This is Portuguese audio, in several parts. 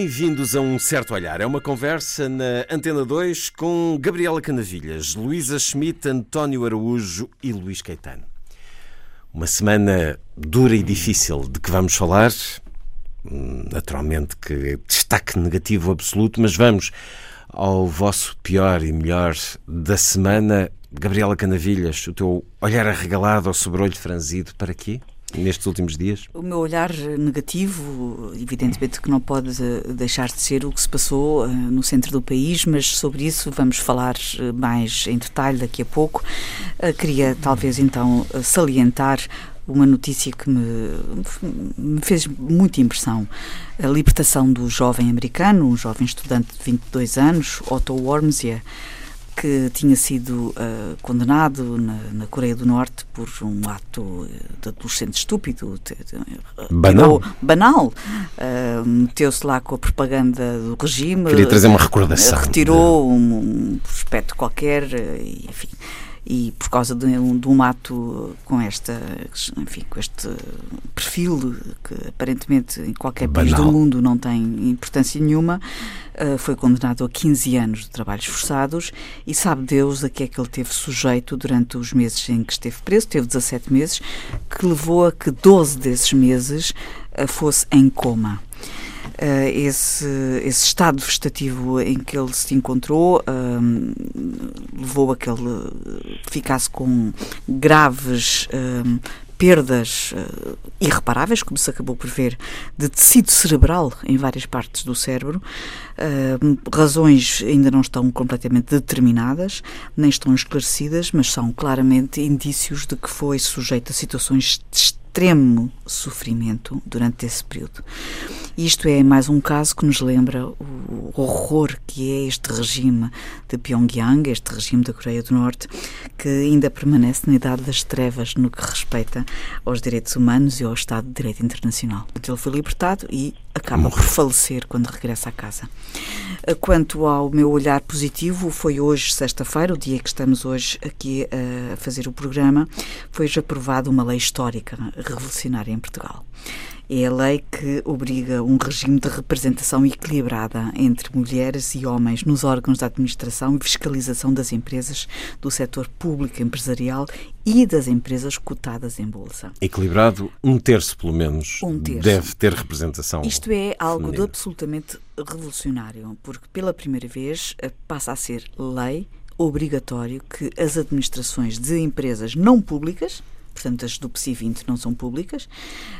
Bem-vindos a um certo olhar. É uma conversa na Antena 2 com Gabriela Canavilhas, Luísa Schmidt, António Araújo e Luís Caetano. Uma semana dura e difícil de que vamos falar. Naturalmente que destaque negativo absoluto, mas vamos ao vosso pior e melhor da semana. Gabriela Canavilhas, o teu olhar arregalado ao sobrolho franzido, para quê? Nestes últimos dias? O meu olhar negativo, evidentemente que não pode deixar de ser o que se passou uh, no centro do país, mas sobre isso vamos falar eh, mais em detalhe daqui a pouco. Queria talvez então salientar uma notícia que me, me, fez muita impressão. A libertação do jovem americano, um jovem estudante de 22 anos, Otto Wormsia, que tinha sido uh, condenado na, na, Coreia do Norte por um ato de adolescente estúpido, banal, banal. Uh, meteu-se lá com a propaganda do regime. Queria trazer uma recordação. Retirou um, um aspecto qualquer, enfim e por causa de um, de um ato com esta, enfim, com este perfil que aparentemente em qualquer Banal. país do mundo não tem importância nenhuma, uh, foi condenado a 15 anos de trabalhos forçados e sabe Deus a que é que ele teve sujeito durante os meses em que esteve preso, teve 17 meses, que levou a que 12 desses meses uh, fosse em coma. Uh, esse, esse estado vegetativo em que ele se encontrou um, levou a que ele ficasse com graves um, perdas uh, irreparáveis, como se acabou por ver, de tecido cerebral em várias partes do cérebro. Uh, razões ainda não estão completamente determinadas, nem estão esclarecidas, mas são claramente indícios de que foi sujeito a situações de extremo sofrimento durante esse período. Isto é mais um caso que nos lembra o horror que é este regime de Pyongyang, este regime da Coreia do Norte, que ainda permanece na idade das trevas no que respeita aos direitos humanos e ao Estado de Direito Internacional. Ele foi libertado e acaba por falecer quando regressa à casa. Quanto ao meu olhar positivo, foi hoje, sexta-feira, o dia que estamos hoje aqui a fazer o programa, foi aprovada uma lei histórica revolucionária em Portugal. É a lei que obriga um regime de representação equilibrada entre mulheres e homens nos órgãos da administração e fiscalização das empresas do setor público empresarial e das empresas cotadas em bolsa. Equilibrado, um terço pelo menos um terço. deve ter representação. Isto é algo feminina. de absolutamente revolucionário, porque pela primeira vez eh, passa a ser lei obrigatório que as administrações de empresas não públicas portanto as do PSI 20 não são públicas,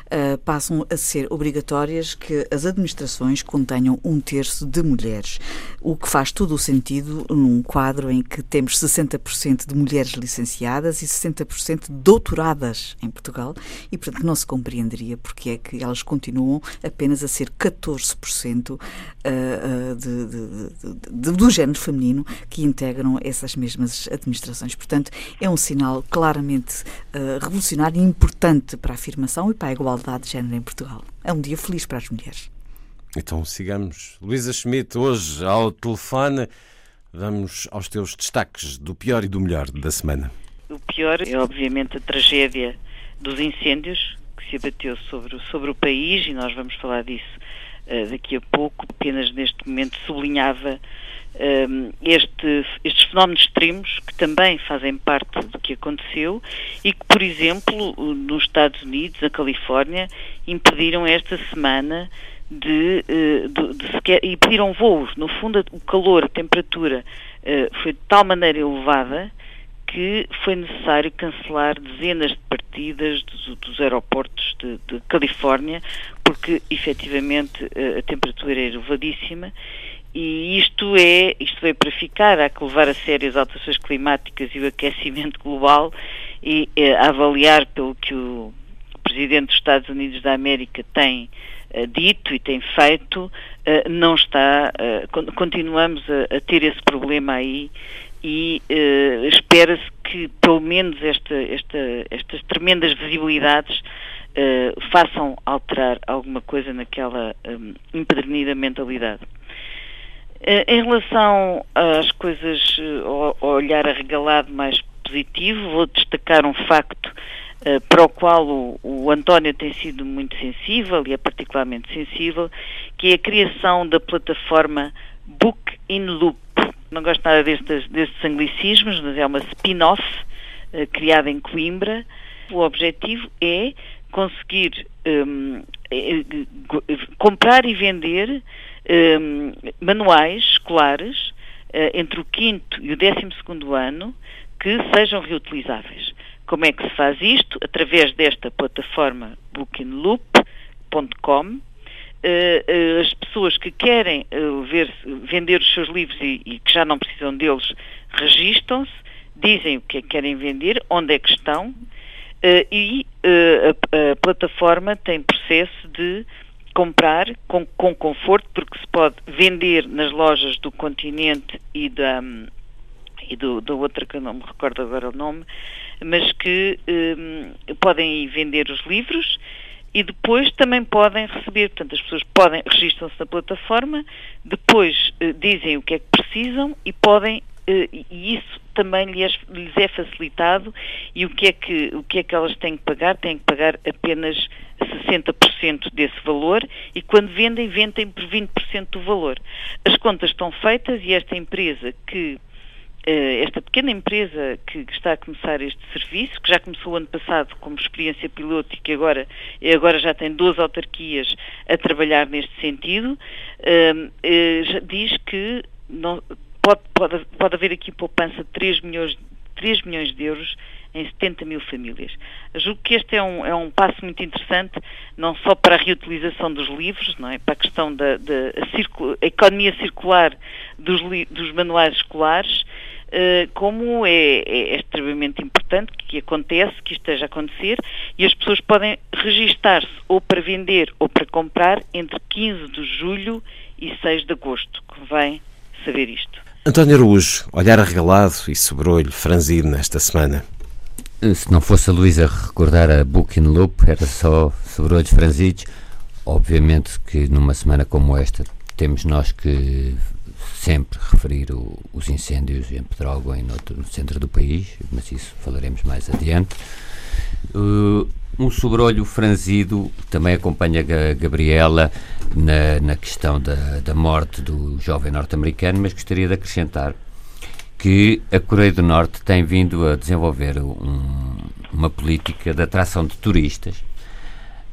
uh, passam a ser obrigatórias que as administrações contenham um terço de mulheres, o que faz todo o sentido num quadro em que temos 60% de mulheres licenciadas e 60% doutoradas em Portugal e, portanto, não se compreenderia porque é que elas continuam apenas a ser 14% uh, uh, de, de, de, do género feminino que integram essas mesmas administrações. Portanto, é um sinal claramente uh, revolucionário e importante para a afirmação e para a igualdade de género em Portugal. É um dia feliz para as mulheres. Então sigamos. Luísa Schmidt, hoje ao telefone, vamos aos teus destaques do pior e do melhor da semana. O pior é, obviamente, a tragédia dos incêndios que se abateu sobre, sobre o país e nós vamos falar disso uh, daqui a pouco. Apenas neste momento sublinhava um, este, estes fenómenos extremos que também fazem parte do que aconteceu e que, por exemplo, nos Estados Unidos, na Califórnia, impediram esta semana de, eh, de, de sequer, impediram voos. No fundo, o calor, a temperatura uh, foi de tal maneira elevada que foi necessário cancelar dezenas de partidas dos, dos aeroportos de, de, Califórnia, porque efetivamente eh, a temperatura era elevadíssima e isto é, isto veio para ficar, há que levar a sério as alterações climáticas e o aquecimento global e é, avaliar pelo que o Presidente dos Estados Unidos da América tem uh, dito e tem feito, uh, não está, continuamos a, a, ter esse problema aí e espera-se que pelo menos esta, esta, estas tremendas visibilidades façam alterar alguma coisa naquela um, empedernida mentalidade. Uh, em relação às coisas, ao, ao olhar arregalado mais positivo, vou destacar um facto para o qual o, o, António tem sido muito sensível e é particularmente sensível, que é a criação da plataforma Book in Loop, não gosto nada destes, destes anglicismos, mas é uma spin-off criada em Coimbra. O objetivo é conseguir um, eh, comprar e vender um, manuais escolares uh, entre o quinto e o décimo segundo ano que sejam reutilizáveis. Como é que se faz isto? Através desta plataforma bookingloop.com uh, as pessoas que querem ver, vender os seus livros e, e, que já não precisam deles registram-se, dizem o que é que querem vender, onde é que estão e a, a, plataforma tem processo de comprar com, com, conforto, porque se pode vender nas lojas do continente e da, e do, da outra que eu não me recordo agora o nome, mas que um, podem vender os livros e depois também podem receber, portanto as pessoas podem registram-se na plataforma, depois eh, dizem o que é que precisam e podem e isso também lhes, lhes, é facilitado e o que é que o que é que elas têm que pagar? Têm que pagar apenas 60% desse valor e quando vendem, vendem por 20% do valor. As contas estão feitas e esta empresa que eh, esta pequena empresa que está a começar este serviço, que já começou ano passado como experiência piloto e que agora, agora já tem 12 autarquias a trabalhar neste sentido, eh, eh, diz que pode, pode, pode haver aqui poupança de 3 milhões, 3 milhões de euros em 70 mil famílias. Julgo que este é um, é um passo muito interessante, não só para a reutilização dos livros, não é? para a questão da, da a, a economia circular dos, dos manuais escolares, uh, como é, é, é, extremamente importante que acontece, que esteja a acontecer, e as pessoas podem registar-se ou para vender ou para comprar entre 15 de julho e 6 de agosto. Convém saber isto. António Araújo, olhar arregalado e sobrolho franzido nesta semana. Se não fosse a Luísa recordar a Booking Loop, era só sobrolhos franzidos. Obviamente que numa semana como esta temos nós que sempre referir o, os incêndios em Pedrógão e no, centro do país, mas isso falaremos mais adiante. Uh, um sobrolho franzido também acompanha a Gabriela na, na questão da, da morte do jovem norte-americano, mas gostaria de acrescentar que a Coreia do Norte tem vindo a desenvolver um, uma política de atração de turistas.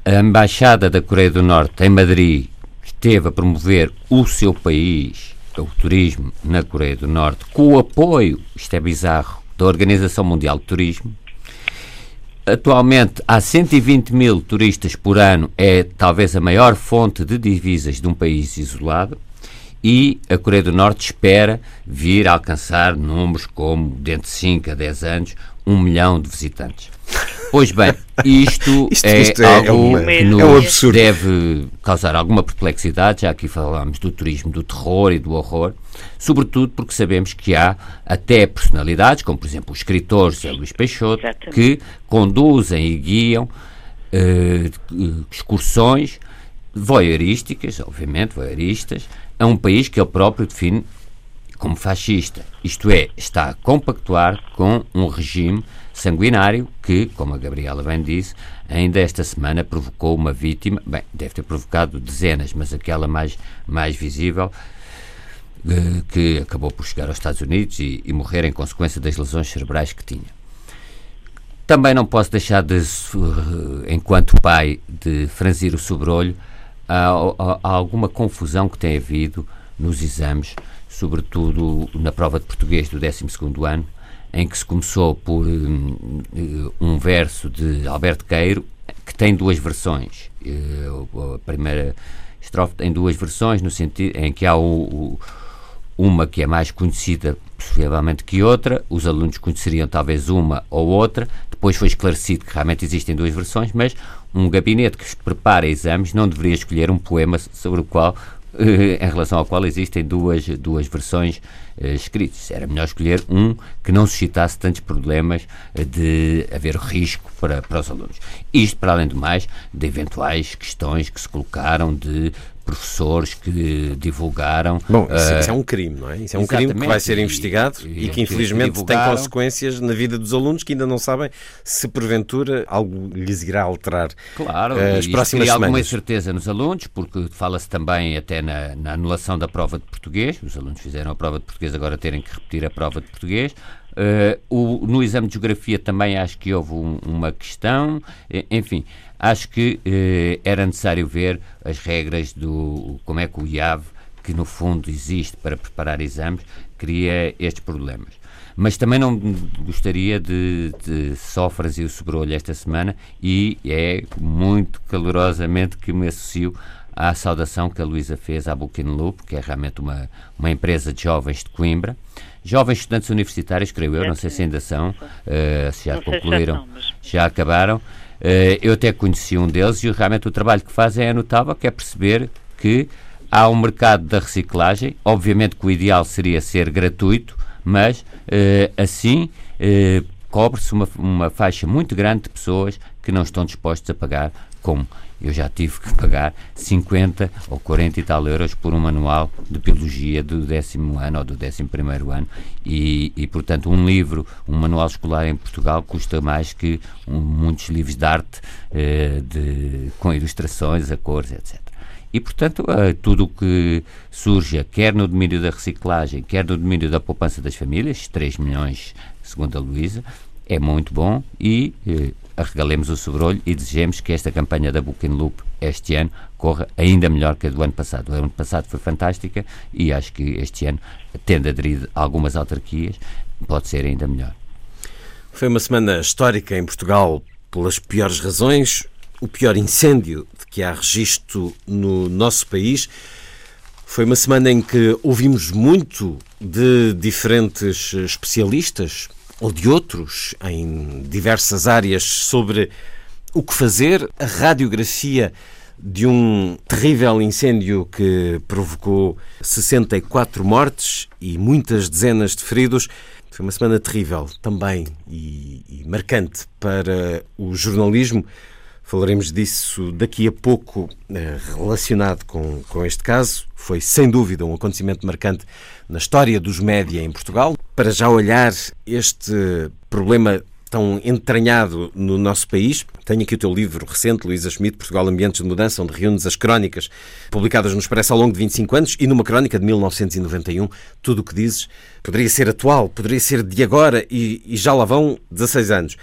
A Embaixada da Coreia do Norte em Madrid esteve a promover o seu país, o turismo na Coreia do Norte, com o apoio, isto é bizarro, da Organização Mundial de Turismo. Atualmente há 120 mil turistas por ano, é talvez a maior fonte de divisas de um país isolado e a Coreia do Norte espera vir a alcançar números como, dentro de 5 a 10 anos, um milhão de visitantes. Pois bem, isto, isto, é, isto é, algo é, que nos é um deve causar alguma perplexidade, já aqui falámos do turismo do terror e do horror, sobretudo porque sabemos que há até personalidades, como por exemplo o escritor José Luís Peixoto, Exatamente. que conduzem e guiam eh, excursões voyeurísticas, obviamente, voyeuristas, a um país que ele próprio define como fascista. Isto é, está a compactuar com um regime sanguinário que, como a Gabriela bem disse, ainda esta semana provocou uma vítima, bem, deve ter provocado dezenas, mas aquela mais, mais visível, eh, que acabou por chegar aos Estados Unidos e, e morrer em consequência das lesões cerebrais que tinha. Também não posso deixar de, enquanto pai, de franzir o sobrolho há, há, há alguma confusão que tem havido nos exames, sobretudo na prova de português do 12 ano, em que se começou por um, um verso de Alberto Queiro, que tem duas versões. Uh, a primeira estrofe tem duas versões, no sentido em que há o, o, uma que é mais conhecida, possivelmente, que outra. Os alunos conheceriam talvez uma ou outra. Depois foi esclarecido que realmente existem duas versões, mas um gabinete que prepara exames não deveria escolher um poema sobre o qual em relação ao qual existem duas, duas versões escritas. Era melhor escolher um que não suscitasse tantos problemas de haver risco para, para os alunos. Isto, para além do mais, de eventuais questões que se colocaram de professores que divulgaram. Bom, isso, uh, isso, é um crime, não é? Isso é um crime que vai ser investigado e, e que infelizmente tem consequências na vida dos alunos que ainda não sabem se porventura algo lhes irá alterar. Claro, uh, as próximas semanas. alguma incerteza nos alunos, porque fala-se também até na, na anulação da prova de português. Os alunos fizeram a prova de português, agora terem que repetir a prova de português. Uh, o, no exame de geografia também acho que houve um, uma questão, enfim, acho que uh, era necessário ver as regras do como é que o IAV, que no fundo existe para preparar exames, cria estes problemas. Mas também não gostaria de, de só fazer o sobrolho esta semana e é muito calorosamente que me associo à saudação que a Luísa fez à Booking Loop, que é realmente uma, uma empresa de jovens de Coimbra, Jovens estudantes universitários, creio eu, não sei se ainda são, uh, se já concluíram, já, acabaram. Uh, eu até conheci um deles e realmente o trabalho que fazem é notável, que é perceber que há um mercado da reciclagem. Obviamente que o ideal seria ser gratuito, mas uh, assim cobre-se uma, uma faixa muito grande de pessoas que não estão dispostos a pagar como eu já tive que pagar 50 ou 40 e tal euros por um manual de biologia do décimo ano ou do décimo primeiro ano e, e portanto um livro, um manual escolar em Portugal custa mais que um, muitos livros de arte eh, de, com ilustrações, a cores, etc. E, portanto, eh, tudo o que surja, quer no domínio da reciclagem, quer no domínio da poupança das famílias, 3 milhões, segundo a Luísa, é muito bom e eh, arregalemos o sobrolho e desejemos que esta campanha da Booking Loop este ano corra ainda melhor que a do ano passado. O ano passado foi fantástica e acho que este ano, tendo aderido a algumas autarquias, pode ser ainda melhor. Foi uma semana histórica em Portugal pelas piores razões, o pior incêndio de que há registro no nosso país. Foi uma semana em que ouvimos muito de diferentes especialistas, ou de outros em diversas áreas sobre o que fazer, a radiografia de um terrível incêndio que provocou 64 mortes e muitas dezenas de feridos. Foi uma semana terrível também e, e marcante para o jornalismo. Falaremos disso daqui a pouco, eh, relacionado com, com este caso. Foi, sem dúvida, um acontecimento marcante na história dos média em Portugal. Para já olhar este problema tão entranhado no nosso país. Tenho aqui o teu livro recente, Luísa Schmidt, Portugal Ambientes de Mudança, onde reúnes as crónicas publicadas no Expresso ao longo de 25 anos e numa crónica de 1991. Tudo o que dizes poderia ser atual, poderia ser de agora e, e já lá vão 16 anos.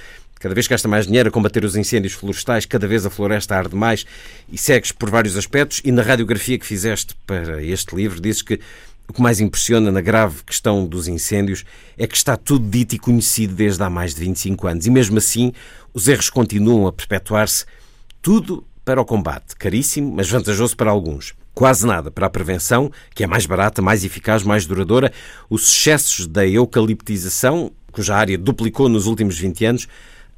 Cada vez gasta mais dinheiro a combater os incêndios florestais, cada vez a floresta arde mais e segues por vários aspectos. E na radiografia que fizeste para este livro, dizes que o que mais impressiona na grave questão dos incêndios é que está tudo dito e conhecido desde há mais de 25 anos. E mesmo assim, os erros continuam a perpetuar-se. Tudo para o combate, caríssimo, mas vantajoso para alguns. Quase nada para a prevenção, que é mais barata, mais eficaz, mais duradoura. Os excessos da eucaliptização, cuja área duplicou nos últimos 20 anos,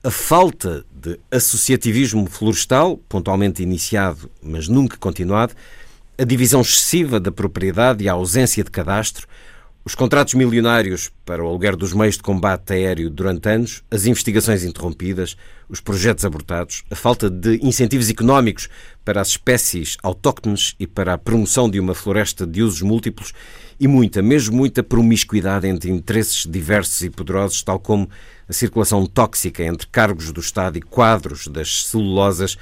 a falta de associativismo florestal, pontualmente iniciado, mas nunca continuado, a divisão excessiva da propriedade e a ausência de cadastro, os contratos milionários para o aluguer dos meios de combate aéreo durante anos, as investigações interrompidas, os projetos abortados, a falta de incentivos económicos para as espécies autóctones e para a promoção de uma floresta de usos múltiplos e muita, mesmo muita promiscuidade entre interesses diversos e poderosos, tal como a circulação tóxica entre cargos do Estado e quadros das celulosas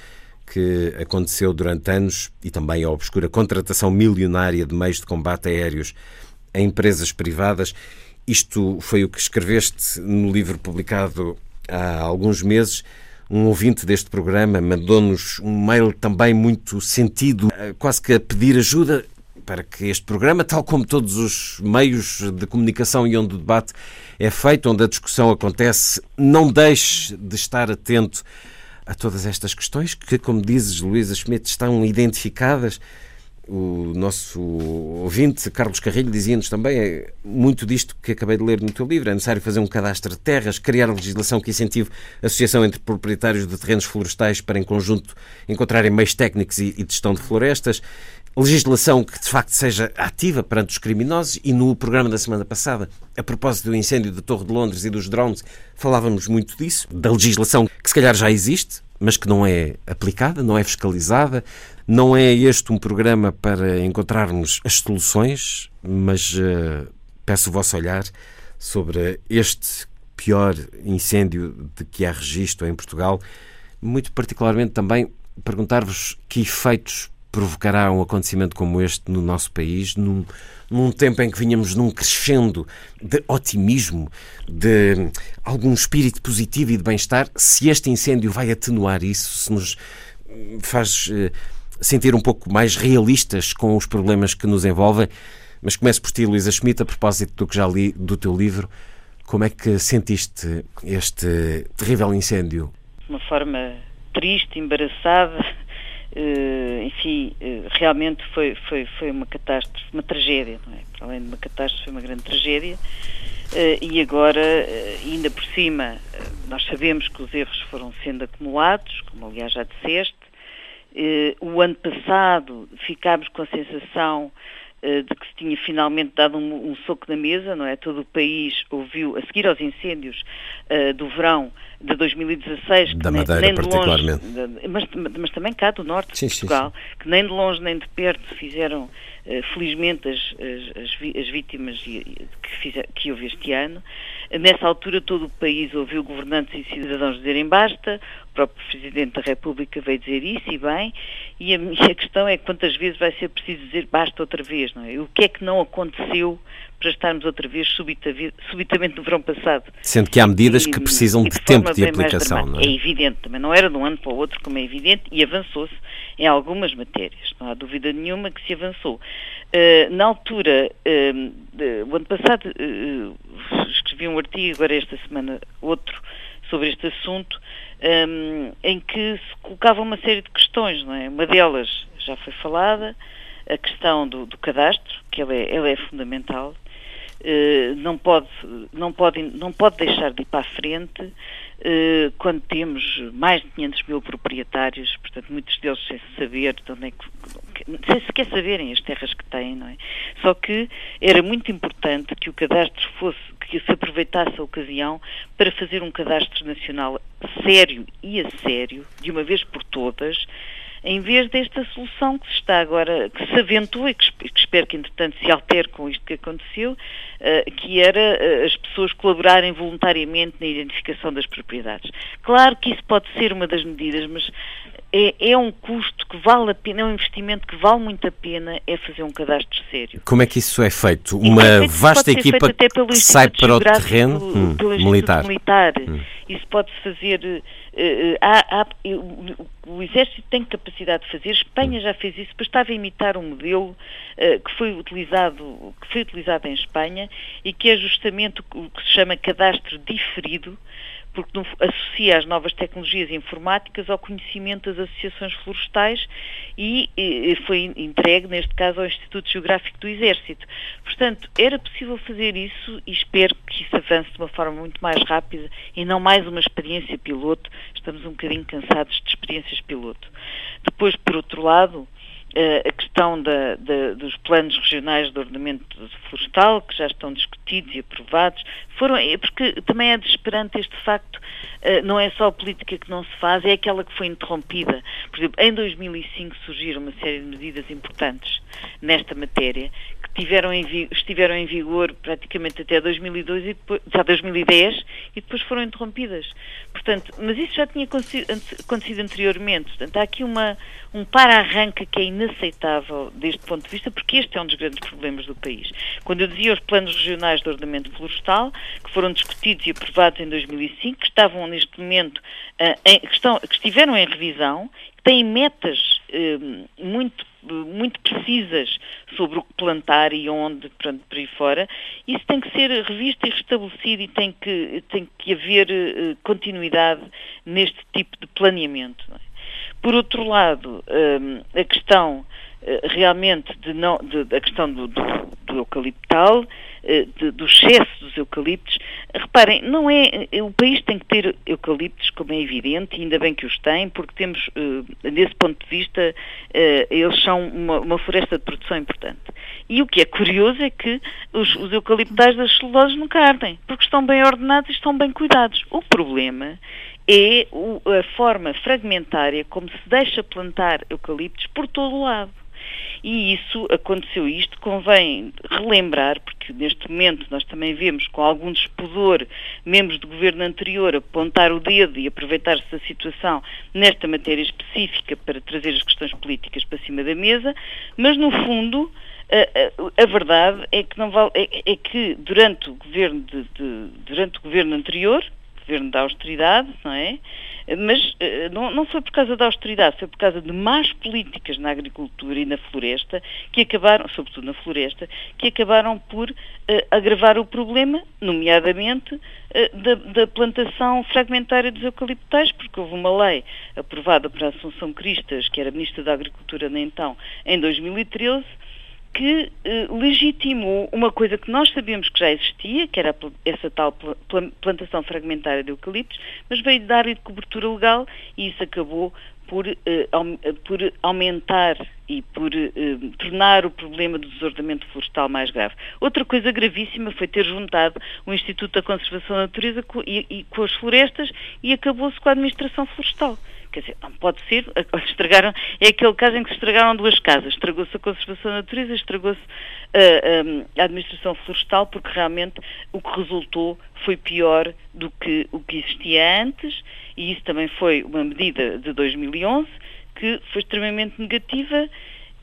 que aconteceu durante anos e também a obscura contratação milionária de meios de combate aéreos em empresas privadas. Isto foi o que escreveste no livro publicado há alguns meses. Um ouvinte deste programa mandou-nos um mail também muito sentido, quase que a pedir ajuda para que este programa, tal como todos os meios de comunicação e onde o debate é feito, onde a discussão acontece, não deixe de estar atento a todas estas questões que, como dizes, Luísa Schmidt, estão identificadas. O nosso ouvinte, Carlos Carrilho, dizia-nos também é muito disto que acabei de ler no teu livro. É necessário fazer um cadastro de terras, criar legislação que incentive a associação entre proprietários de terrenos florestais para, em conjunto, encontrarem meios técnicos e, de gestão de florestas, legislação que de facto seja ativa perante os criminosos e no programa da semana passada, a propósito do incêndio da Torre de Londres e dos drones, falávamos muito disso, da legislação que se calhar já existe, mas que não é aplicada, não é fiscalizada. Não é este um programa para encontrarmos as soluções, mas uh, peço o vosso olhar sobre este pior incêndio de que há registro em Portugal. Muito particularmente também perguntar-vos que efeitos provocará um acontecimento como este no nosso país, num, num tempo em que vinhamos num crescendo de otimismo, de algum espírito positivo e de bem-estar, se este incêndio vai atenuar isso, se nos faz eh, sentir um pouco mais realistas com os problemas que nos envolvem. Mas começo por ti, Luísa Schmidt, a propósito do que já li do teu livro. Como é que sentiste este terrível incêndio? De uma forma triste, embaraçada, enfim, uh, realmente foi, foi, foi uma catástrofe, uma tragédia, não é? Para além de uma catástrofe, foi uma grande tragédia. Uh, e agora, ainda por cima, nós sabemos que os erros foram sendo acumulados, como aliás já disseste. o ano passado ficámos com a sensação de que se tinha finalmente dado um, um, soco na mesa, não é? Todo o país ouviu, a seguir aos incêndios do verão, de 2016, da Madeira nem, nem particularmente, longe, mas, mas, também cá do norte de sim, Portugal, sim, sim. que nem de longe nem de perto fizeram, uh, felizmente, as, as, as vítimas que, fizer, que houve este ano. Nessa altura todo o país ouviu governantes e cidadãos dizerem basta, o próprio Presidente da República veio dizer isso e bem, e a minha questão é quantas vezes vai ser preciso dizer basta outra vez, não é? O que é que não aconteceu para estarmos outra vez subitamente no verão passado. Sendo que há medidas e, que precisam de, de tempo de aplicação, não é? É evidente, também não era de um ano para o outro, como é evidente, e avançou-se em algumas matérias, não há dúvida nenhuma que se avançou. Uh, na altura, uh, de, o ano passado, uh, escrevi um artigo, agora esta semana outro, sobre este assunto, um, em que se colocava uma série de questões, não é? Uma delas já foi falada, a questão do, do cadastro, que ela é, ela é fundamental, não, pode, não, pode, não pode deixar de ir para a frente uh, quando temos mais de 500 mil proprietários, portanto, muitos deles sem saber de onde é que, sem sequer saberem as terras que têm, não é? Só que era muito importante que o cadastro fosse, que se aproveitasse a ocasião para fazer um cadastro nacional sério e a sério, de uma vez por todas, em vez desta solução que se está agora, que se aventou e que, espero que entretanto se altere com isto que aconteceu, uh, que era uh, as pessoas colaborarem voluntariamente na identificação das propriedades. Claro que isso pode ser uma das medidas, mas é, é, um custo que vale a pena, é um investimento que vale muito a pena, é fazer um cadastro sério. Como é que isso é feito? Uma é feito, vasta equipa que sai para o terreno hum, militar. militar. Hum. Isso pode-se fazer Uh, há, há, o Exército tem capacidade de fazer, Espanha já fez isso, mas estava a imitar um modelo uh, que, foi utilizado, que foi utilizado em Espanha e que é justamente o que se chama cadastro diferido, porque associa as novas tecnologias informáticas ao conhecimento das associações florestais e, e foi entregue, neste caso, ao Instituto Geográfico do Exército. Portanto, era possível fazer isso e espero que isso avance de uma forma muito mais rápida e não mais uma experiência piloto. Estamos um bocadinho cansados de experiências piloto. Depois, por outro lado, a questão da, da, dos planos regionais de ordenamento florestal, que já estão discutidos e aprovados, foram, é porque também é desesperante este facto, eh, não é só a política que não se faz, é aquela que foi interrompida. Por exemplo, em 2005 surgiram uma série de medidas importantes nesta matéria, tiveram em, estiveram em vigor praticamente até 2002 e depois, já 2010 e depois foram interrompidas. Portanto, mas isso já tinha acontecido anteriormente. Portanto, há aqui uma, um para-arranca que é inaceitável deste ponto de vista, porque este é um dos grandes problemas do país. Quando eu dizia os planos regionais de ordenamento florestal, que foram discutidos e aprovados em 2005, que estavam neste momento, uh, em, que, estão, que estiveram em revisão, têm metas uh, muito muito precisas sobre o que plantar e onde, pronto, por aí fora, isso tem que ser revisto e restabelecido e tem que, tem que haver uh, continuidade neste tipo de planeamento. É? Por outro lado, um, a questão uh, realmente de não, de, a questão do, do, do eucaliptal, de, do excesso dos eucaliptos. Reparem, não é, o país tem que ter eucaliptos, como é evidente, e ainda bem que os tem, porque temos, uh, desse ponto de vista, eles são uma, uma, floresta de produção importante. E o que é curioso é que os, os eucaliptais das celulosas nunca ardem, porque estão bem ordenados e estão bem cuidados. O problema é a forma fragmentária como se deixa plantar eucaliptos por todo o lado. E isso, aconteceu isto, convém relembrar, porque neste momento nós também vemos com algum despudor membros do governo anterior apontar o dedo e aproveitar-se da situação nesta matéria específica para trazer as questões políticas para cima da mesa, mas no fundo a, a, a verdade é que, não vale, é, é que durante o governo de, de, durante o governo anterior, governo da austeridade, não é? Mas eh, não, foi por causa da austeridade, foi por causa de más políticas na agricultura e na floresta, que acabaram, sobretudo na floresta, que acabaram por uh, agravar o problema, nomeadamente uh, da, da, plantação fragmentária dos eucaliptais, porque houve uma lei aprovada por Assunção Cristas, que era Ministra da Agricultura nem então, em 2013, que eh, legitimou uma coisa que nós sabíamos que já existia, que era essa tal pl plantação fragmentária de eucaliptos, mas veio dar-lhe cobertura legal e isso acabou por, eh, por aumentar e por eh, tornar o problema do desordenamento florestal mais grave. Outra coisa gravíssima foi ter juntado o Instituto da Conservação da Natureza e, e com as florestas e acabou-se com a administração florestal. Quer dizer, não pode ser, estragaram, é aquele caso em que se estragaram duas casas, estragou-se a conservação da natureza, estragou-se uh, a, a, administração florestal, porque realmente o que resultou foi pior do que o que existia antes, e isso também foi uma medida de 2011, que foi extremamente negativa,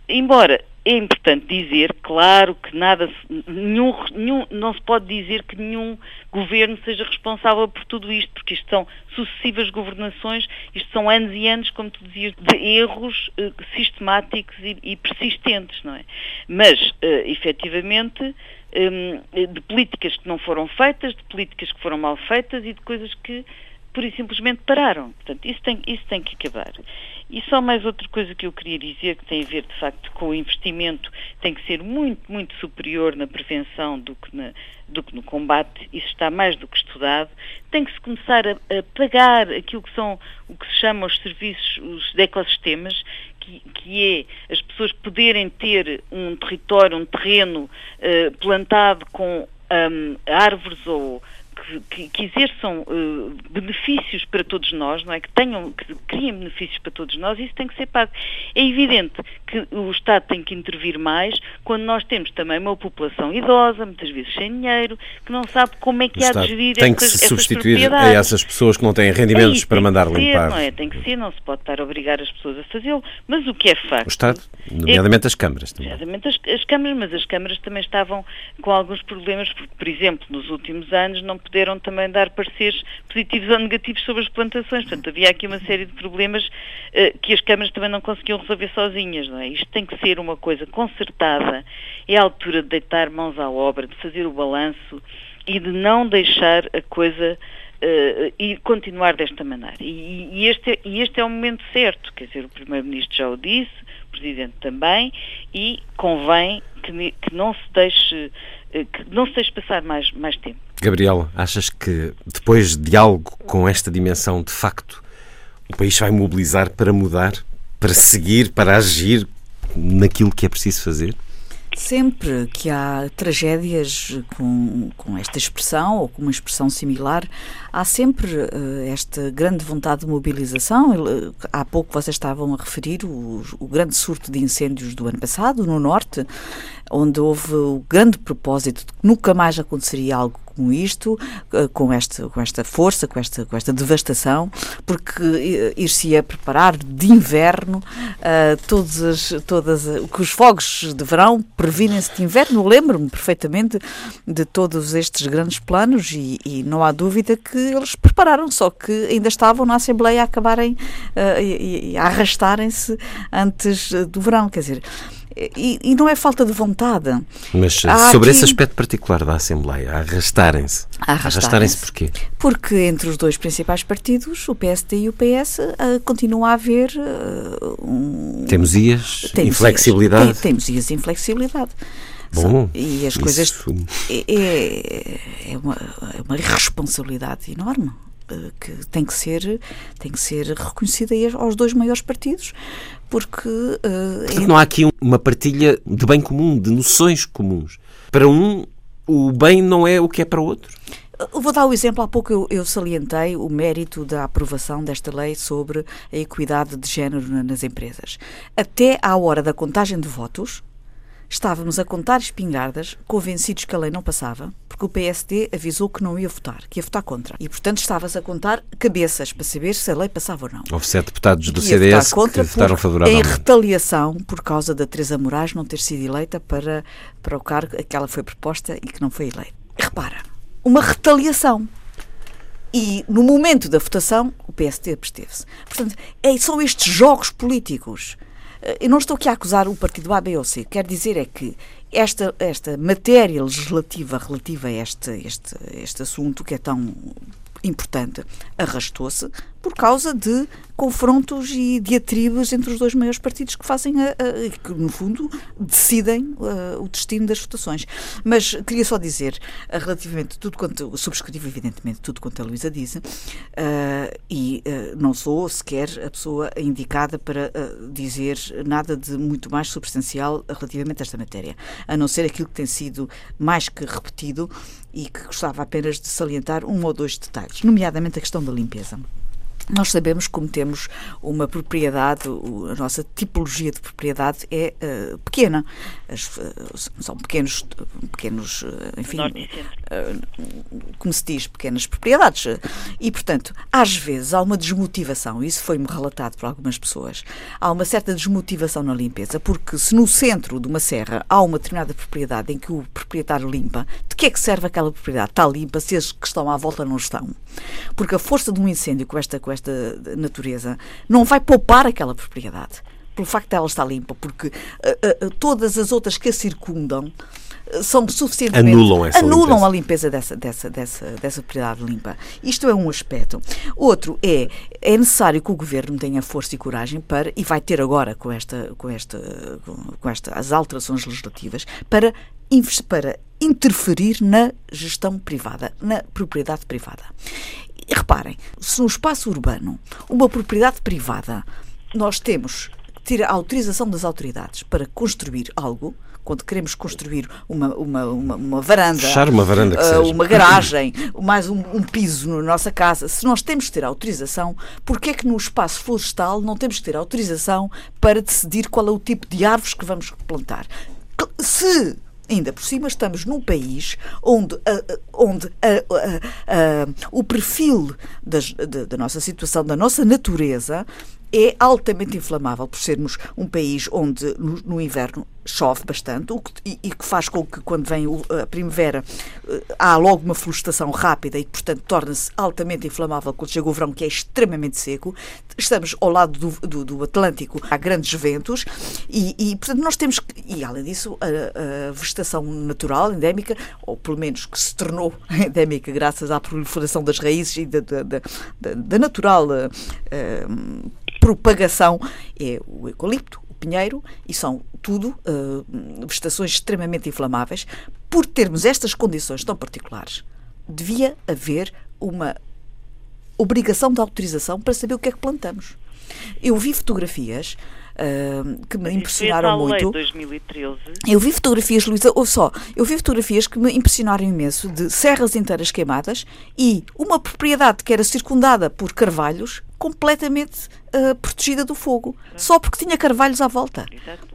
embora é importante dizer, claro, que nada, nenhum, nenhum, não se pode dizer que nenhum governo seja responsável por tudo isto, porque isto são sucessivas governações, isto são anos e anos, como tu dizias, de erros uh, sistemáticos e, e, persistentes, não é? Mas, uh, efetivamente, um, de políticas que não foram feitas, de políticas que foram mal feitas e de coisas que pura e simplesmente pararam. Portanto, isso tem, isso tem que acabar. E só mais outra coisa que eu queria dizer, que tem a ver, de facto, com o investimento, tem que ser muito, muito superior na prevenção do que, na, do que no combate, isso está mais do que estudado. Tem que se começar a, a pagar aquilo que são, o que se chama os serviços, os ecossistemas, que, que, é as pessoas poderem ter um território, um terreno uh, plantado com um, árvores ou que, que exerçam uh, benefícios para todos nós, não é? Que tenham, que criem benefícios para todos nós, isso tem que ser pago. É evidente que o Estado tem que intervir mais quando nós temos também uma população idosa, muitas vezes sem dinheiro, que não sabe como é que há de gerir tem que se substituir a essas pessoas que não têm rendimentos é para mandar ser, limpar. Não é? Tem que ser, não se pode estar a obrigar as pessoas a fazê-lo, mas o que é facto... O Estado, nomeadamente é, as câmaras também. Nomeadamente as, as câmaras, mas as câmaras também estavam com alguns problemas, porque, por exemplo, nos últimos anos não puderam também dar pareceres positivos ou negativos sobre as plantações. Portanto, havia aqui uma série de problemas uh, que as câmaras também não conseguiam resolver sozinhas. Não é? Isto tem que ser uma coisa concertada. É a altura de deitar mãos à obra, de fazer o balanço e de não deixar a coisa uh, e continuar desta maneira. E, e, este, é, e este é o momento certo, quer dizer, o Primeiro-Ministro já o disse, o Presidente também, e convém que, que não se deixe eh, que não se deixe passar mais, mais tempo. Gabriel, achas que depois de algo com esta dimensão, de facto, o país vai mobilizar para mudar, para seguir, para agir naquilo que é preciso fazer? Sempre que há tragédias com, com esta expressão ou com uma expressão similar, há sempre uh, esta grande vontade de mobilização. Uh, há pouco vocês estavam a referir o, o, grande surto de incêndios do ano passado, no Norte, onde houve o grande propósito de que nunca mais aconteceria algo com isto, eh, com esta, com esta força, com esta, com esta devastação, porque ir-se-ia preparar de inverno uh, todas as, todas que os fogos de verão previrem-se de inverno. Lembro-me perfeitamente de todos estes grandes planos e, e, não há dúvida que eles prepararam, só que ainda estavam na Assembleia a acabarem uh, e, e a arrastarem-se antes do verão. Quer dizer, e, e, não é falta de vontade. Mas Há sobre aqui... esse aspecto particular da Assembleia, arrastarem-se. Arrastarem-se arrastarem porquê? Porque entre os dois principais partidos, o PSD e o PS, uh, ah, continua a haver uh, um... Temos ias, inflexibilidade. Tem, temos ias inflexibilidade. Bom, e as coisas é, é, é, uma, é uma irresponsabilidade enorme que tem que ser tem que ser reconhecida aos dois maiores partidos porque, uh, é... não há aqui uma partilha de bem comum de noções comuns para um o bem não é o que é para outro eu vou dar o exemplo, há pouco eu, eu, salientei o mérito da aprovação desta lei sobre a equidade de género nas empresas. Até à hora da contagem de votos, estávamos a contar espingardas, convencidos que a lei não passava, porque o PSD avisou que não ia votar, que ia votar contra. E, portanto, estavas a contar cabeças para saber se a lei passava ou não. Houve sete deputados do CDS que votaram favoravelmente. Em retaliação por causa da Teresa Moraes não ter sido eleita para, para o cargo a que ela foi proposta e que não foi eleita. Repara, uma retaliação. E no momento da votação, o PSD absteve-se. Portanto, é, são estes jogos políticos. Eh, eu não estou aqui a acusar o partido A, B ou C. Quero dizer é que esta, esta matéria legislativa relativa a este, este, este assunto, que é tão importante, arrastou-se por causa de confrontos e diatribas entre os dois maiores partidos que fazem, a, a, que no fundo decidem a, o destino das votações. Mas queria só dizer, relativamente tudo quanto, subscrevo evidentemente tudo quanto a Luísa disse, uh, e não sou sequer a pessoa indicada para dizer nada de muito mais substancial relativamente a esta matéria, a não ser aquilo que tem sido mais que repetido e que gostava apenas de salientar um ou dois detalhes, nomeadamente a questão da limpeza. Nós sabemos como temos uma propriedade, a nossa tipologia de propriedade é uh, pequena. As, uh, são pequenos, pequenos uh, enfim, como se diz, pequenas propriedades. E, portanto, às vezes há uma desmotivação, isso foi-me relatado por algumas pessoas, há uma certa desmotivação na limpeza, porque se no centro de uma serra há uma determinada propriedade em que o proprietário limpa, de que é que serve aquela propriedade? Está limpa se as que estão à volta não estão. Porque a força de um incêndio com esta, com esta natureza não vai poupar aquela propriedade pelo facto de ela estar limpa, porque uh, uh, todas as outras que a circundam são suficientemente anulam, essa anulam limpeza. a limpeza dessa, dessa, dessa, dessa propriedade limpa. Isto é um aspecto. Outro é é necessário que o governo tenha força e coragem para e vai ter agora com esta com esta com esta as alterações legislativas para para interferir na gestão privada, na propriedade privada. E reparem, se no espaço urbano, uma propriedade privada, nós temos que ter a autorização das autoridades para construir algo, quando queremos construir uma, uma, uma, uma varanda, Fechar uma, varanda uh, uma garagem, mais um, um, piso na nossa casa, se nós temos que ter autorização, porquê é que no espaço florestal não temos que ter autorização para decidir qual é o tipo de árvores que vamos plantar? Se Ainda por cima, estamos num país onde, onde o perfil das, da, da nossa situação, da nossa natureza, é altamente inflamável por sermos um país onde no, no inverno chove bastante o que, e, e, que faz com que quando vem a primavera eh, há logo uma florestação rápida e portanto torna-se altamente inflamável quando chega o verão que é extremamente seco. Estamos ao lado do, do, do Atlântico há grandes ventos e, e, portanto nós temos que, e além disso a, a, vegetação natural endémica ou pelo menos que se tornou endémica graças à proliferação das raízes e da, da, da, da natural uh, propagação é o eucalipto, o pinheiro, e são tudo uh, vegetações extremamente inflamáveis. Por termos estas condições tão particulares, devia haver uma obrigação de autorização para saber o que é que plantamos. Eu vi fotografias uh, que me impressionaram muito. 2013. Eu vi fotografias, Luísa, ou só, eu vi fotografias que me impressionaram imenso de serras inteiras queimadas e uma propriedade que era circundada por carvalhos completamente uh, protegida do fogo, Exato. só porque tinha carvalhos à volta. Exato.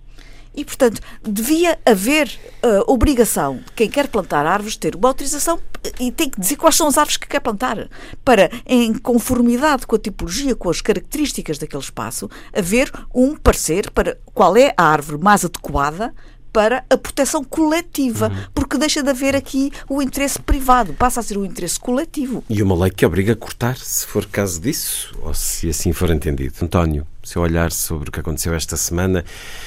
E, portanto, devia haver uh, obrigação de quem quer plantar árvores ter uma autorização e tem que dizer quais são as árvores que quer plantar, para, em conformidade com a tipologia, com as características daquele espaço, haver um parecer para qual é a árvore mais adequada para a proteção coletiva, uhum. porque deixa de haver aqui o interesse privado, passa a ser o interesse coletivo. E uma lei que obriga a cortar, se for caso disso, ou se assim for entendido. António, seu olhar sobre o que aconteceu esta semana,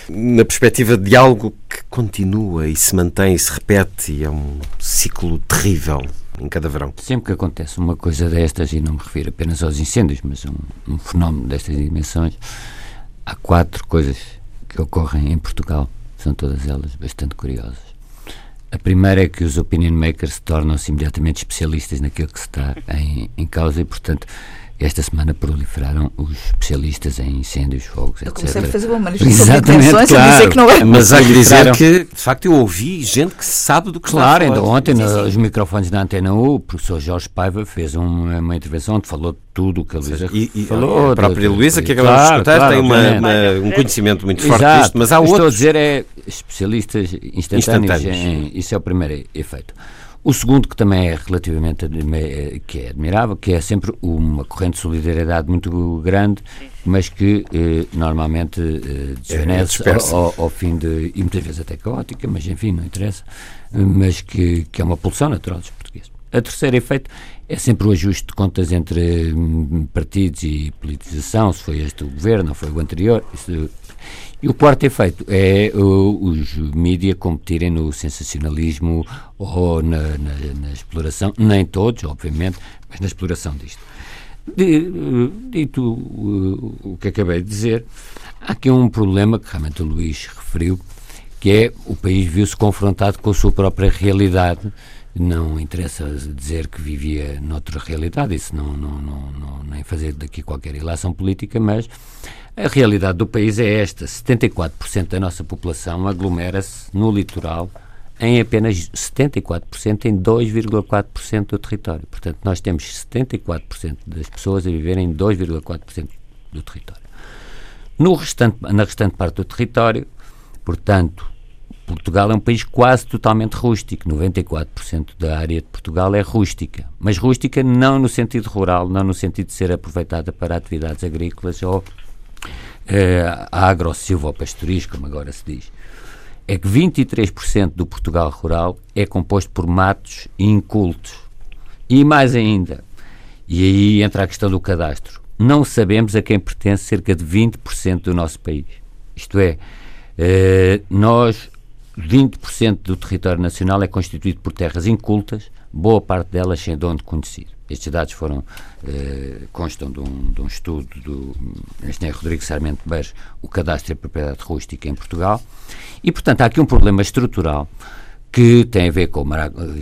na perspectiva de algo que continua e se mantém e se repete, e é um ciclo terrível em cada verão. Sempre que acontece uma coisa destas, e não me refiro apenas aos incêndios, mas um, um fenómeno destas dimensões, há quatro coisas que ocorrem em Portugal são todas elas bastante curiosas. A primeira é que os opinion makers tornam-se imediatamente especialistas naquilo que está em, em causa e, portanto, esta semana proliferaram os especialistas em incêndios, fogos, Eu etc. comecei a fazer uma manifestação de Exatamente, claro. dizer que não é. Mas há que dizer que, de facto, eu ouvi gente que sabe do que Claro, está a ainda falar. ontem Sim, nos sim. microfones da Antena U, o professor Jorge Paiva fez uma, uma intervenção onde falou de tudo o que a Luísa E, e falou. a própria de- Luísa, que de- acabamos de claro, escutar, claro, tem uma- uma- um conhecimento muito forte Exato. disto, mas há O que Estou a outros. dizer é especialistas instantâneos. Instantâneos. em- isso é o primeiro efeito. O segundo, que também é relativamente admi- que é admirável, que é sempre uma corrente de solidariedade muito grande, mas que eh, normalmente eh, desvanece dispersa. ao, ao- ao fim de. e muitas vezes até caótica, mas enfim, não interessa, mas que, que é uma pulsão natural dos portugueses. A terceiro efeito é sempre o ajuste de contas entre hum, partidos e politização, se foi este o governo ou foi o anterior. Isso, e o quarto efeito é uh, os mídia competirem no sensacionalismo ou na, na- na exploração, nem todos, obviamente, mas na exploração disto. De- dito uh, o que acabei de dizer, há aqui um problema que realmente o Luís referiu, que é o país viu-se confrontado com a sua própria realidade. Não interessa dizer que vivia noutra realidade, isso não, não, não, não- nem fazer daqui qualquer ilação política, mas a realidade do país é esta: 74% da nossa população aglomera-se no litoral em apenas 74% em 2,4% do território. Portanto, nós temos 74% das pessoas a viverem em 2,4% do território. No restante, na restante parte do território, portanto, Portugal é um país quase totalmente rústico. 94% da área de Portugal é rústica. Mas rústica não no sentido rural, não no sentido de ser aproveitada para atividades agrícolas ou eh, agro, pastoriz, como agora se diz. É que 23% do Portugal rural é composto por matos incultos. E mais ainda, e aí entra a questão do cadastro. Não sabemos a quem pertence cerca de 20% do nosso país. Isto é, eh, nós, 20% do território nacional é constituído por terras incultas, boa parte delas sem dono conhecido. Estes dados foram, eh, constam de um, de um estudo do engenheiro Rodrigo Sarmento Beires, o cadastro e a propriedade rústica em Portugal. E, portanto, há aqui um problema estrutural que tem a ver com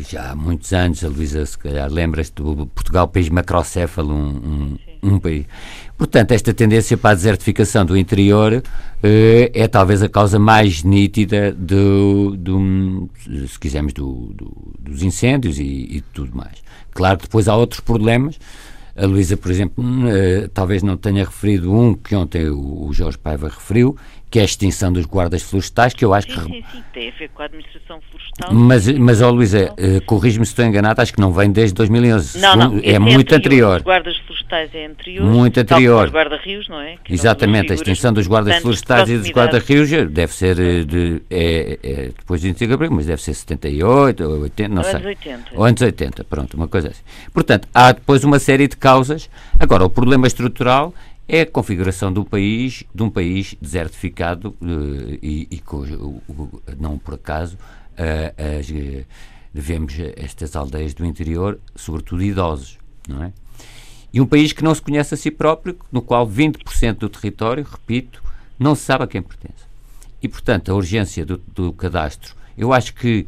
já há muitos anos, a Luísa se calhar lembra-se do Portugal, país macrocéfalo, um, um, um país. Portanto, esta tendência para a desertificação do interior eh, é talvez a causa mais nítida do, do se quisermos, do, do- dos incêndios e, e tudo mais. Claro que depois há outros problemas. A Luísa, por exemplo, eh, talvez não tenha referido um que ontem o Jorge Paiva referiu, que é a extinção dos guardas florestais, que eu acho que Sim, sim, sim, tem a ver com a administração florestal. mas, mas ó Luísa, eh, corrige-me se estou enganado, acho que não vem desde 2011. Não, não, esse é muito anterior. Os guardas florestais é anterior. Muito anterior. Os guarda-rios, não é? Que Exatamente, a extinção dos guardas florestais e dos guarda-rios deve ser eh, de, é, é, depois de 25 de abril, mas deve ser 78 ou 80, não Ou sei. anos 80. Ou anos 80, pronto, uma coisa assim. Portanto, há depois uma série de causas. Agora, o problema estrutural é a configuração do país, de um país desertificado eh, e, e o- o- não por acaso, eh, as, eh, vemos estas aldeias do interior, sobretudo idosos, não é? E um país que não se conhece a si próprio, no qual 20% do território, repito, não se sabe a quem pertence. E, portanto, a urgência do, do cadastro, eu acho que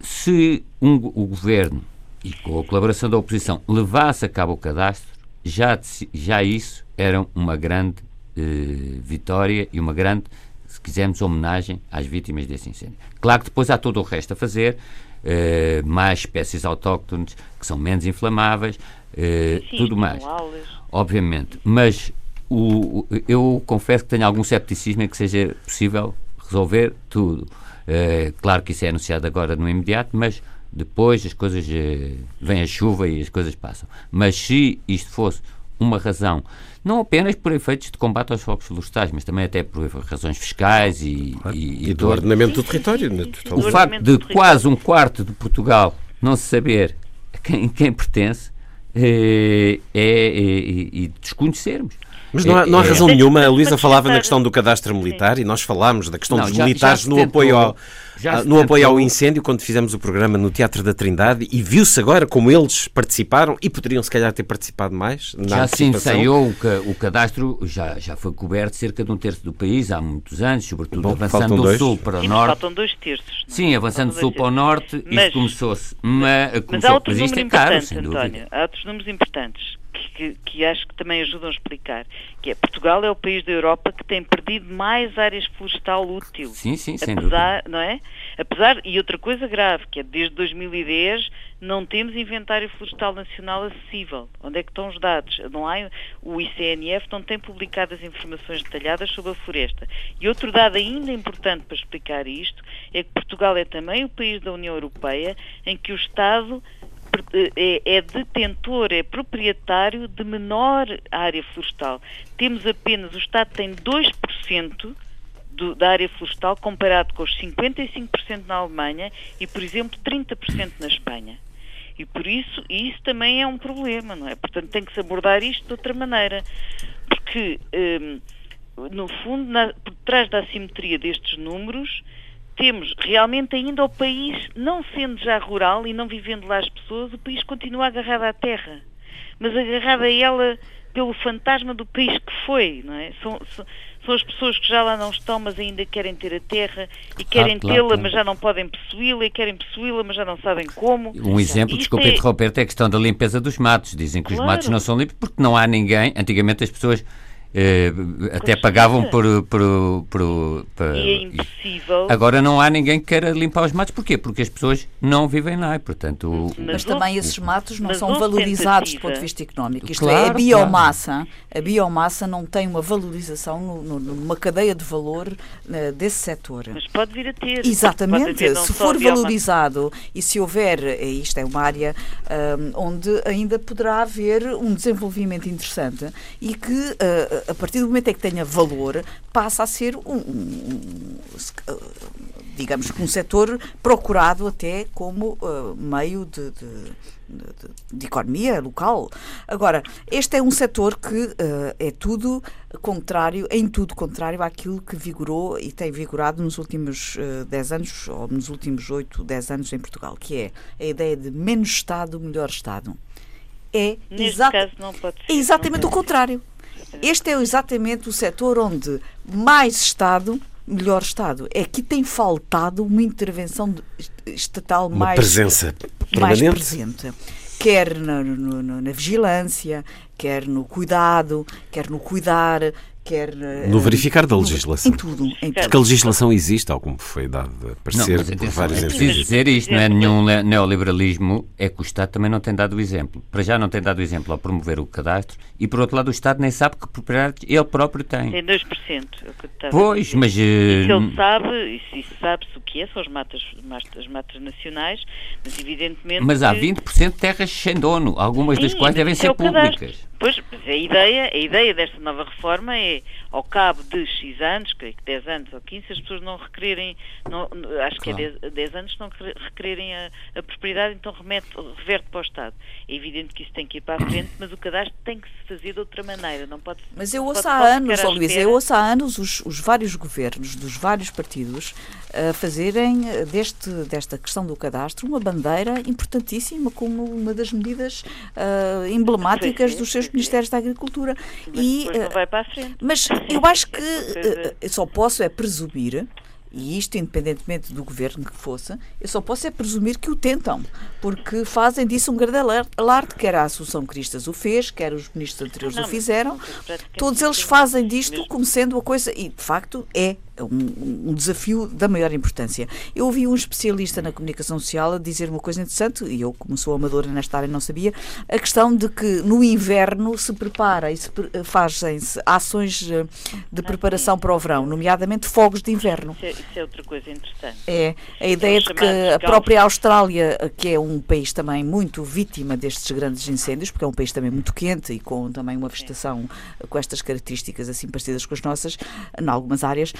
se um, o governo e com a colaboração da oposição levasse a cabo o cadastro, já, já isso era uma grande eh, vitória e uma grande, se quisermos, homenagem às vítimas desse incêndio. Claro que depois há todo o resto a fazer, eh, mais espécies autóctones que são menos inflamáveis, eh, Sim, tudo mais obviamente, mas o, o- eu confesso que tenho algum cepticismo em que seja possível resolver tudo. Eh, claro que isso é anunciado agora no imediato, mas depois as coisas eh, vem a chuva e as coisas passam. Mas se isto fosse uma razão, não apenas por efeitos de combate aos fogos florestais, mas também até por razões fiscais e, e, E do todo- ordenamento do território, sim, na sim, sim. totalidade. o do facto de do quase um quarto de Portugal não se saber a quem, quem pertence eh, é, é- e, e desconhecermos. Mas não há, não há é, razão é, nenhuma. A Luísa falava na questão do cadastro militar e nós falámos da questão não, dos já, militares já no tentou, apoio ao, ah, no apoio ao incêndio, quando fizemos o programa no Teatro da Trindade, e viu-se agora como eles participaram e poderiam se calhar ter participado mais. já se ensaiou o, o cadastro, já, já foi coberto cerca de um terço do país há muitos anos, sobretudo Bom, avançando do dois. sul para o e norte. Faltam dois terços. Não? É? Sim, avançando do sul para o norte, mas, isso começou-se. Mas, mas, começou, há outros números é importantes, caro, António. Há outros números importantes que, que, acho que também ajudam a explicar, que é Portugal é o país da Europa que tem perdido mais áreas florestal útil. Sim, sim, sem apesar, dúvida. não é? Apesar, e outra coisa grave, que é desde 2010 não temos inventário florestal nacional acessível. Onde é que estão os dados? Não há, o ICNF não tem publicado as informações detalhadas sobre a floresta. E outro dado ainda importante para explicar isto é que Portugal é também o país da União Europeia em que o Estado é, é detentor, é proprietário de menor área florestal. Temos apenas, o Estado tem 2% do, da área florestal comparado com os 55% na Alemanha e, por exemplo, 30% na Espanha. E por isso, isso também é um problema, não é? Portanto, tem que se abordar isto de outra maneira. Porque, hum, no fundo, na, por trás da assimetria destes números, temos realmente ainda o país, não sendo já rural e não vivendo lá as pessoas, o país continua agarrado à terra. Mas agarrado a ela pelo fantasma do país que foi, não é? São, são, são as pessoas que já lá não estão, mas ainda querem ter a terra e querem claro, tê-la, claro. mas já não podem possuí-la e querem possuí-la, mas já não sabem como. Um exemplo, desculpe é... interromper, é a questão da limpeza dos matos. Dizem que claro. os matos não são limpos porque não há ninguém. Antigamente as pessoas eh, até pagavam por, por, por, por, E é impossível. Agora não há ninguém que queira limpar os matos. Porquê? Porque as pessoas não vivem lá. E, portanto, mas, mas também esses matos não são valorizados tentativa. do ponto de vista económico. Isto claro, é, a biomassa. Claro. A biomassa não tem uma valorização no, no, numa cadeia de valor uh, desse setor. Mas pode vir a ter. Exatamente. se for valorizado e se houver, isto é uma área um, onde ainda poderá haver um desenvolvimento interessante e que uh, a partir do momento em que tenha valor, passa a ser um, um, um digamos que um setor procurado até como uh, meio de, de, de, de, economia local. Agora, este é um setor que uh, é tudo contrário, em tudo contrário àquilo que vigorou e tem vigorado nos últimos uh, 10 anos, ou nos últimos 8, 10 anos em Portugal, que é a ideia de menos Estado, melhor Estado. É, exa é exatamente o contrário. Este é exatamente o setor onde mais Estado, melhor Estado. É que tem faltado uma intervenção estatal uma mais, presença mais presente. Quer na, no, na vigilância, quer no cuidado, quer no cuidar, quer eh, no verificar da legislação. Em tudo, em tudo. Porque a legislação existe, tal como foi dado a parecer não, por vários É preciso dizer isto, não é nenhum neoliberalismo, é que o Estado também não tem dado o exemplo. Para já não tem dado o exemplo ao promover o cadastro e, por outro lado, o Estado nem sabe que propriedade ele próprio tem. Tem 2%. É o que pois, mas... E se ele sabe, e se sabe-se o que é, são as matas, as matas nacionais, mas evidentemente... Mas há 20% de terras sem dono, algumas Sim, das quais devem ser é públicas. Pois, a ideia, a ideia desta nova reforma é, ao cabo de X anos, creio que 10 anos ou 15, as pessoas não requererem, não, acho que é 10, 10 anos, não requererem a, a propriedade, então remete, reverte para o Estado. É evidente que isso tem que ir para a frente, mas o cadastro tem que se fazer de outra maneira, não pode Mas eu ouço há anos, oh, Luísa, eu ouço há anos os, os vários governos dos vários partidos a fazerem eh, deste, desta questão do cadastro uma bandeira importantíssima como uma das medidas uh, emblemáticas dos seus ministérios da Agricultura. Mas e, não vai para a frente. Mas eu acho que uh, só posso é presumir e isto independentemente do governo que fosse, eu só posso é presumir que o tentam, porque fazem disso um grande alarde, quer a Associação Cristas o fez, quer os ministros anteriores não, o fizeram, todos eles fazem disto como sendo a coisa, e de facto é um, um, desafio da maior importância. Eu ouvi um especialista na comunicação social a dizer uma coisa interessante, e eu, como sou amadora nesta área, não sabia, a questão de que no inverno se prepara e se fazem-se ações eh, de preparação para o verão, nomeadamente fogos de inverno. Isso é, isso é outra coisa interessante. É, a ideia de que a própria Austrália, que é um país também muito vítima destes grandes incêndios, porque é um país também muito quente e com também uma vegetação com estas características assim parecidas com as nossas, em algumas áreas,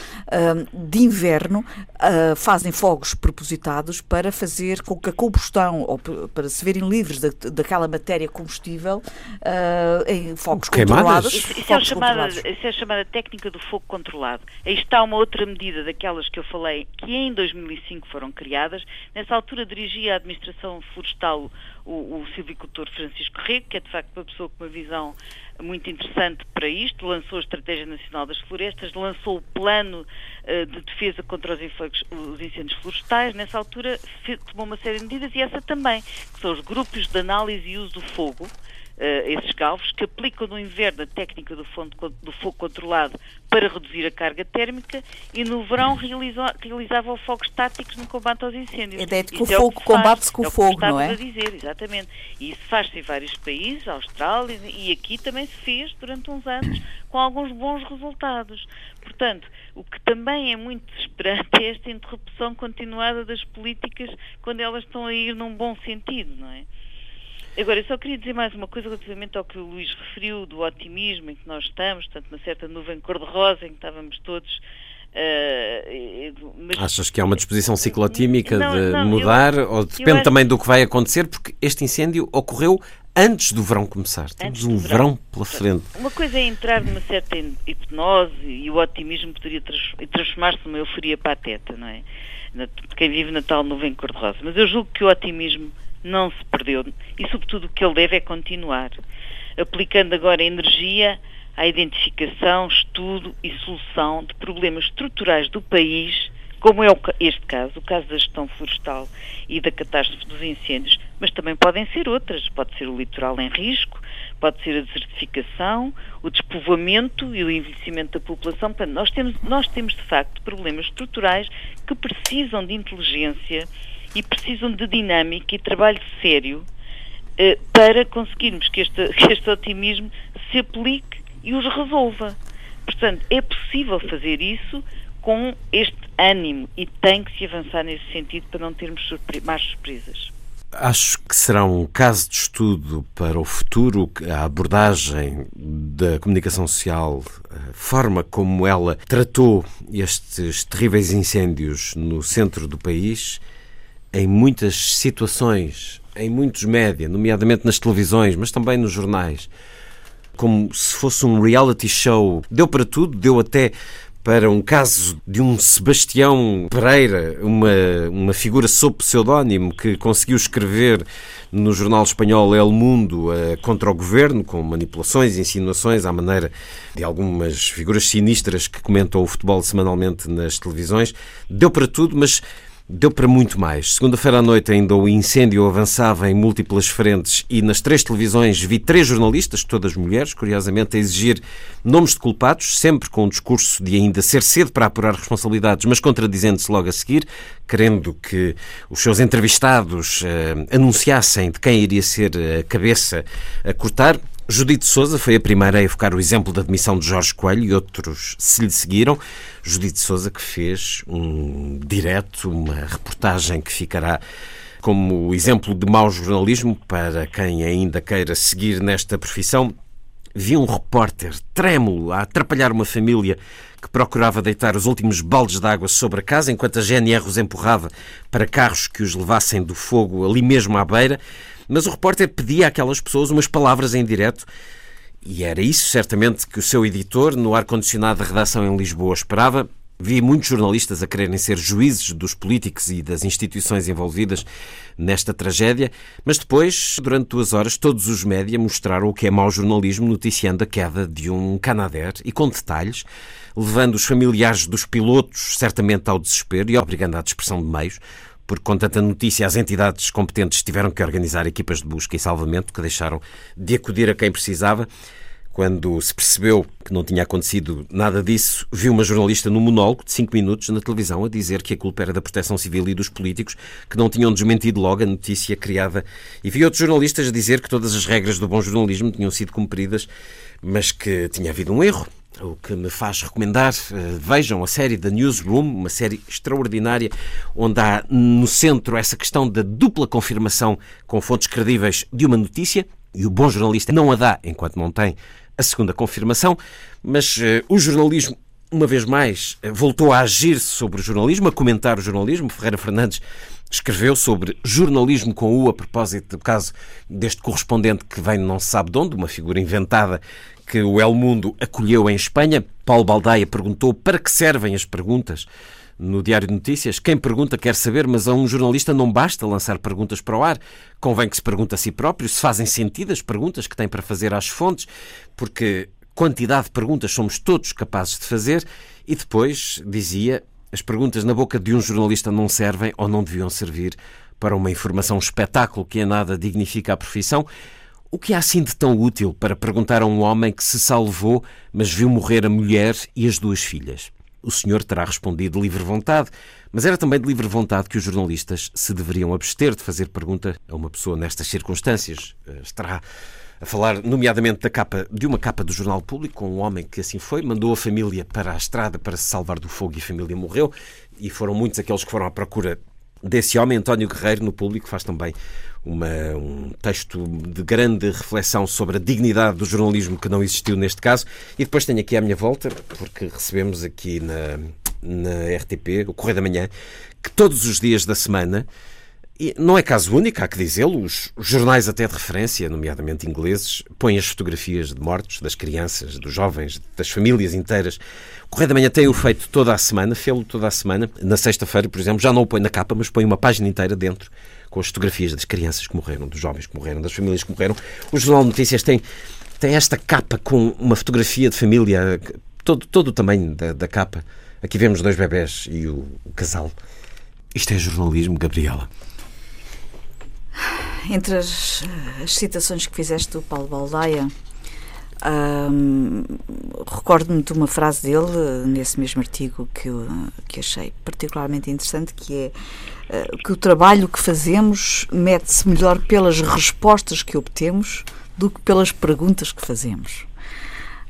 de inverno, uh, fazem fogos propositados para fazer com que a combustão, ou para se verem livres da, daquela matéria combustível, uh, em fogos Queimadas? controlados. Isso, isso, é chamada, isso é a chamada técnica do fogo controlado. Aí está uma outra medida daquelas que eu falei, que em 2005 foram criadas. Nessa altura dirigia a Administração Florestal o, o silvicultor Francisco Rego, que é de facto uma pessoa com uma visão muito interessante para isto, lançou a Estratégia Nacional das Florestas, lançou o Plano uh, de Defesa contra os, os, incêndios florestais, nessa altura tomou uma série de medidas e essa também, que são os grupos de análise e uso do fogo, esses galvos, que aplicam no inverno a técnica do, fogo, do fogo controlado para reduzir a carga térmica e no verão realizam, realizavam fogos táticos no combate aos incêndios. A ideia de que o fogo combate-se com o fogo, não é? a dizer, exatamente. E isso faz-se em vários países, Austrália, e aqui também se fez durante uns anos com alguns bons resultados. Portanto, o que também é muito desesperante é esta interrupção continuada das políticas quando elas estão a ir num bom sentido, não é? Agora, eu só queria dizer mais uma coisa relativamente ao que o Luís referiu, do otimismo em que nós estamos, portanto, uma certa nuvem cor-de-rosa em que estávamos todos. Uh, mas... Achas que há uma disposição ciclotímica não, de não, mudar eu, ou depende também do que vai acontecer? Porque este incêndio ocorreu antes do verão começar. Temos um verão. verão. pela frente. Uma coisa é entrar numa certa hipnose e o otimismo poderia transformar-se numa euforia pateta, não é? Quem vive na tal nuvem cor-de-rosa. Mas eu julgo que o otimismo não se perdeu e, sobretudo, o que ele deve é continuar, aplicando agora energia à identificação, estudo e solução de problemas estruturais do país, como é este caso, o caso da gestão florestal e da catástrofe dos incêndios, mas também podem ser outras. Pode ser o litoral em risco, pode ser a desertificação, o despovoamento e o envelhecimento da população. Portanto, nós temos, nós temos de facto problemas estruturais que precisam de inteligência e precisam de dinâmica e trabalho sério uh, para conseguirmos que este, que este otimismo se aplique e os resolva. Portanto, é possível fazer isso com este ânimo e tem que se avançar nesse sentido para não termos surpre mais surpresas. Acho que será um caso de estudo para o futuro a abordagem da comunicação social, a forma como ela tratou estes terríveis incêndios no centro do país em muitas situações, em muitos média, nomeadamente nas televisões, mas também nos jornais, como se fosse um reality show. Deu para tudo, deu até para um caso de um Sebastião Pereira, uma, uma figura sob pseudónimo que conseguiu escrever no jornal espanhol El Mundo uh, contra o governo, com manipulações e insinuações à maneira de algumas figuras sinistras que comentam o futebol semanalmente nas televisões. Deu para tudo, mas Deu para muito mais. Segunda-feira à noite ainda o incêndio avançava em múltiplas frentes e nas três televisões vi três jornalistas, todas mulheres, curiosamente, a exigir nomes de culpados, sempre com o discurso de ainda ser cedo para apurar responsabilidades, mas contradizendo-se logo a seguir, querendo que os seus entrevistados eh, anunciassem de quem iria ser a cabeça a cortar. Judite Souza foi a primeira a evocar o exemplo da demissão de Jorge Coelho e outros se lhe seguiram. Judite Souza que fez um direto, uma reportagem que ficará como exemplo de mau jornalismo para quem ainda queira seguir nesta profissão. Vi um repórter trêmulo a atrapalhar uma família que procurava deitar os últimos baldes de água sobre a casa enquanto a GNR os empurrava para carros que os levassem do fogo ali mesmo à beira. Mas o repórter pedia àquelas pessoas umas palavras em direto e era isso certamente que o seu editor, no ar-condicionado da redação em Lisboa, esperava. Vi muitos jornalistas a quererem ser juízes dos políticos e das instituições envolvidas nesta tragédia, mas depois, durante duas horas, todos os média mostraram o que é mau jornalismo, noticiando a queda de um Canadair e com detalhes, levando os familiares dos pilotos certamente ao desespero e obrigando à dispersão de meios porque com tanta notícia as entidades competentes tiveram que organizar equipas de busca e salvamento que deixaram de acudir a quem precisava. Quando se percebeu que não tinha acontecido nada disso, viu uma jornalista num monólogo de cinco minutos na televisão a dizer que a culpa era da proteção civil e dos políticos, que não tinham desmentido logo a notícia criada. E vi outros jornalistas a dizer que todas as regras do bom jornalismo tinham sido cumpridas, mas que tinha havido um erro o que me faz recomendar, eh, vejam a série da Newsroom, uma série extraordinária, onde há no centro essa questão da dupla confirmação com fontes credíveis de uma notícia, e o bom jornalista não a dá enquanto não tem a segunda confirmação, mas uh, o jornalismo uma vez mais, voltou a agir sobre o jornalismo, a comentar o jornalismo. Ferreira Fernandes escreveu sobre jornalismo com U a propósito do caso deste correspondente que vem não se sabe de onde, uma figura inventada que o El Mundo acolheu em Espanha. Paulo Baldaia perguntou para que servem as perguntas no Diário de Notícias. Quem pergunta quer saber, mas a um jornalista não basta lançar perguntas para o ar. Convém que se pergunte a si próprio se fazem sentido as perguntas que tem para fazer às fontes, porque quantidade de perguntas somos todos capazes de fazer. E depois, dizia, as perguntas na boca de um jornalista não servem ou não deviam servir para uma informação espetáculo que em nada dignifica a profissão. O que há assim de tão útil para perguntar a um homem que se salvou, mas viu morrer a mulher e as duas filhas? O senhor terá respondido de livre vontade, mas era também de livre vontade que os jornalistas se deveriam abster de fazer pergunta a uma pessoa nestas circunstâncias. Eh, estará a falar, nomeadamente, da capa, de uma capa do Jornal Público, com um homem que assim foi, mandou a família para a estrada para se salvar do fogo e a família morreu, e foram muitos aqueles que foram à procura desse homem. António Guerreiro, no Público, faz também uma, um texto de grande reflexão sobre a dignidade do jornalismo que não existiu neste caso. E depois tenho aqui à minha volta, porque recebemos aqui na, na RTP, o Correio da Manhã, que todos os dias da semana e não é caso único, há que dizê-lo. Os jornais, até de referência, nomeadamente ingleses, põem as fotografias de mortos, das crianças, dos jovens, das famílias inteiras. O Correio da Manhã tem-o feito toda a semana, fê-lo toda a semana. Na sexta-feira, por exemplo, já não o põe na capa, mas põe uma página inteira dentro com as fotografias das crianças que morreram, dos jovens que morreram, das famílias que morreram. O Jornal de Notícias tem, tem esta capa com uma fotografia de família, todo, todo o tamanho da, da capa. Aqui vemos dois bebés e o, o casal. Isto é jornalismo, Gabriela entre as, as, citações que fizeste do Paulo Baldaia, recordo-me de uma frase dele nesse mesmo artigo que, eu, que achei particularmente interessante, que é uh, que o trabalho que fazemos mede-se melhor pelas respostas que obtemos do que pelas perguntas que fazemos.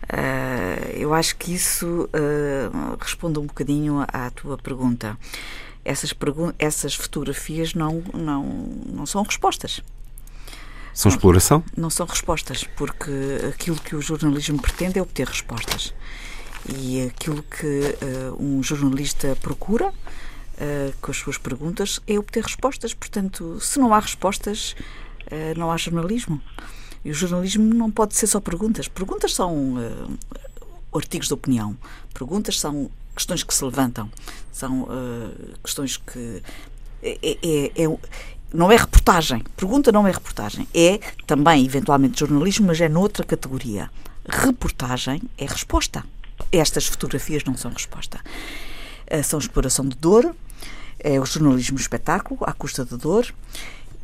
Uh, eu acho que isso uh, responde um bocadinho à tua pergunta essas, essas fotografias não, não, não são respostas. São exploração? Não são respostas, porque aquilo que o jornalismo pretende é obter respostas. E aquilo que uh, um jornalista procura uh, com as suas perguntas é obter respostas. Portanto, se não há respostas, uh, não há jornalismo. E o jornalismo não pode ser só perguntas. Perguntas são artigos de opinião. Perguntas são questões que se levantam, são questões que. É, é, é, é, não é reportagem. Pergunta não é reportagem. É também, eventualmente, jornalismo, mas é noutra categoria. Reportagem é resposta. Estas fotografias não são resposta. Uh, são exploração de dor, é o jornalismo espetáculo, à custa de dor.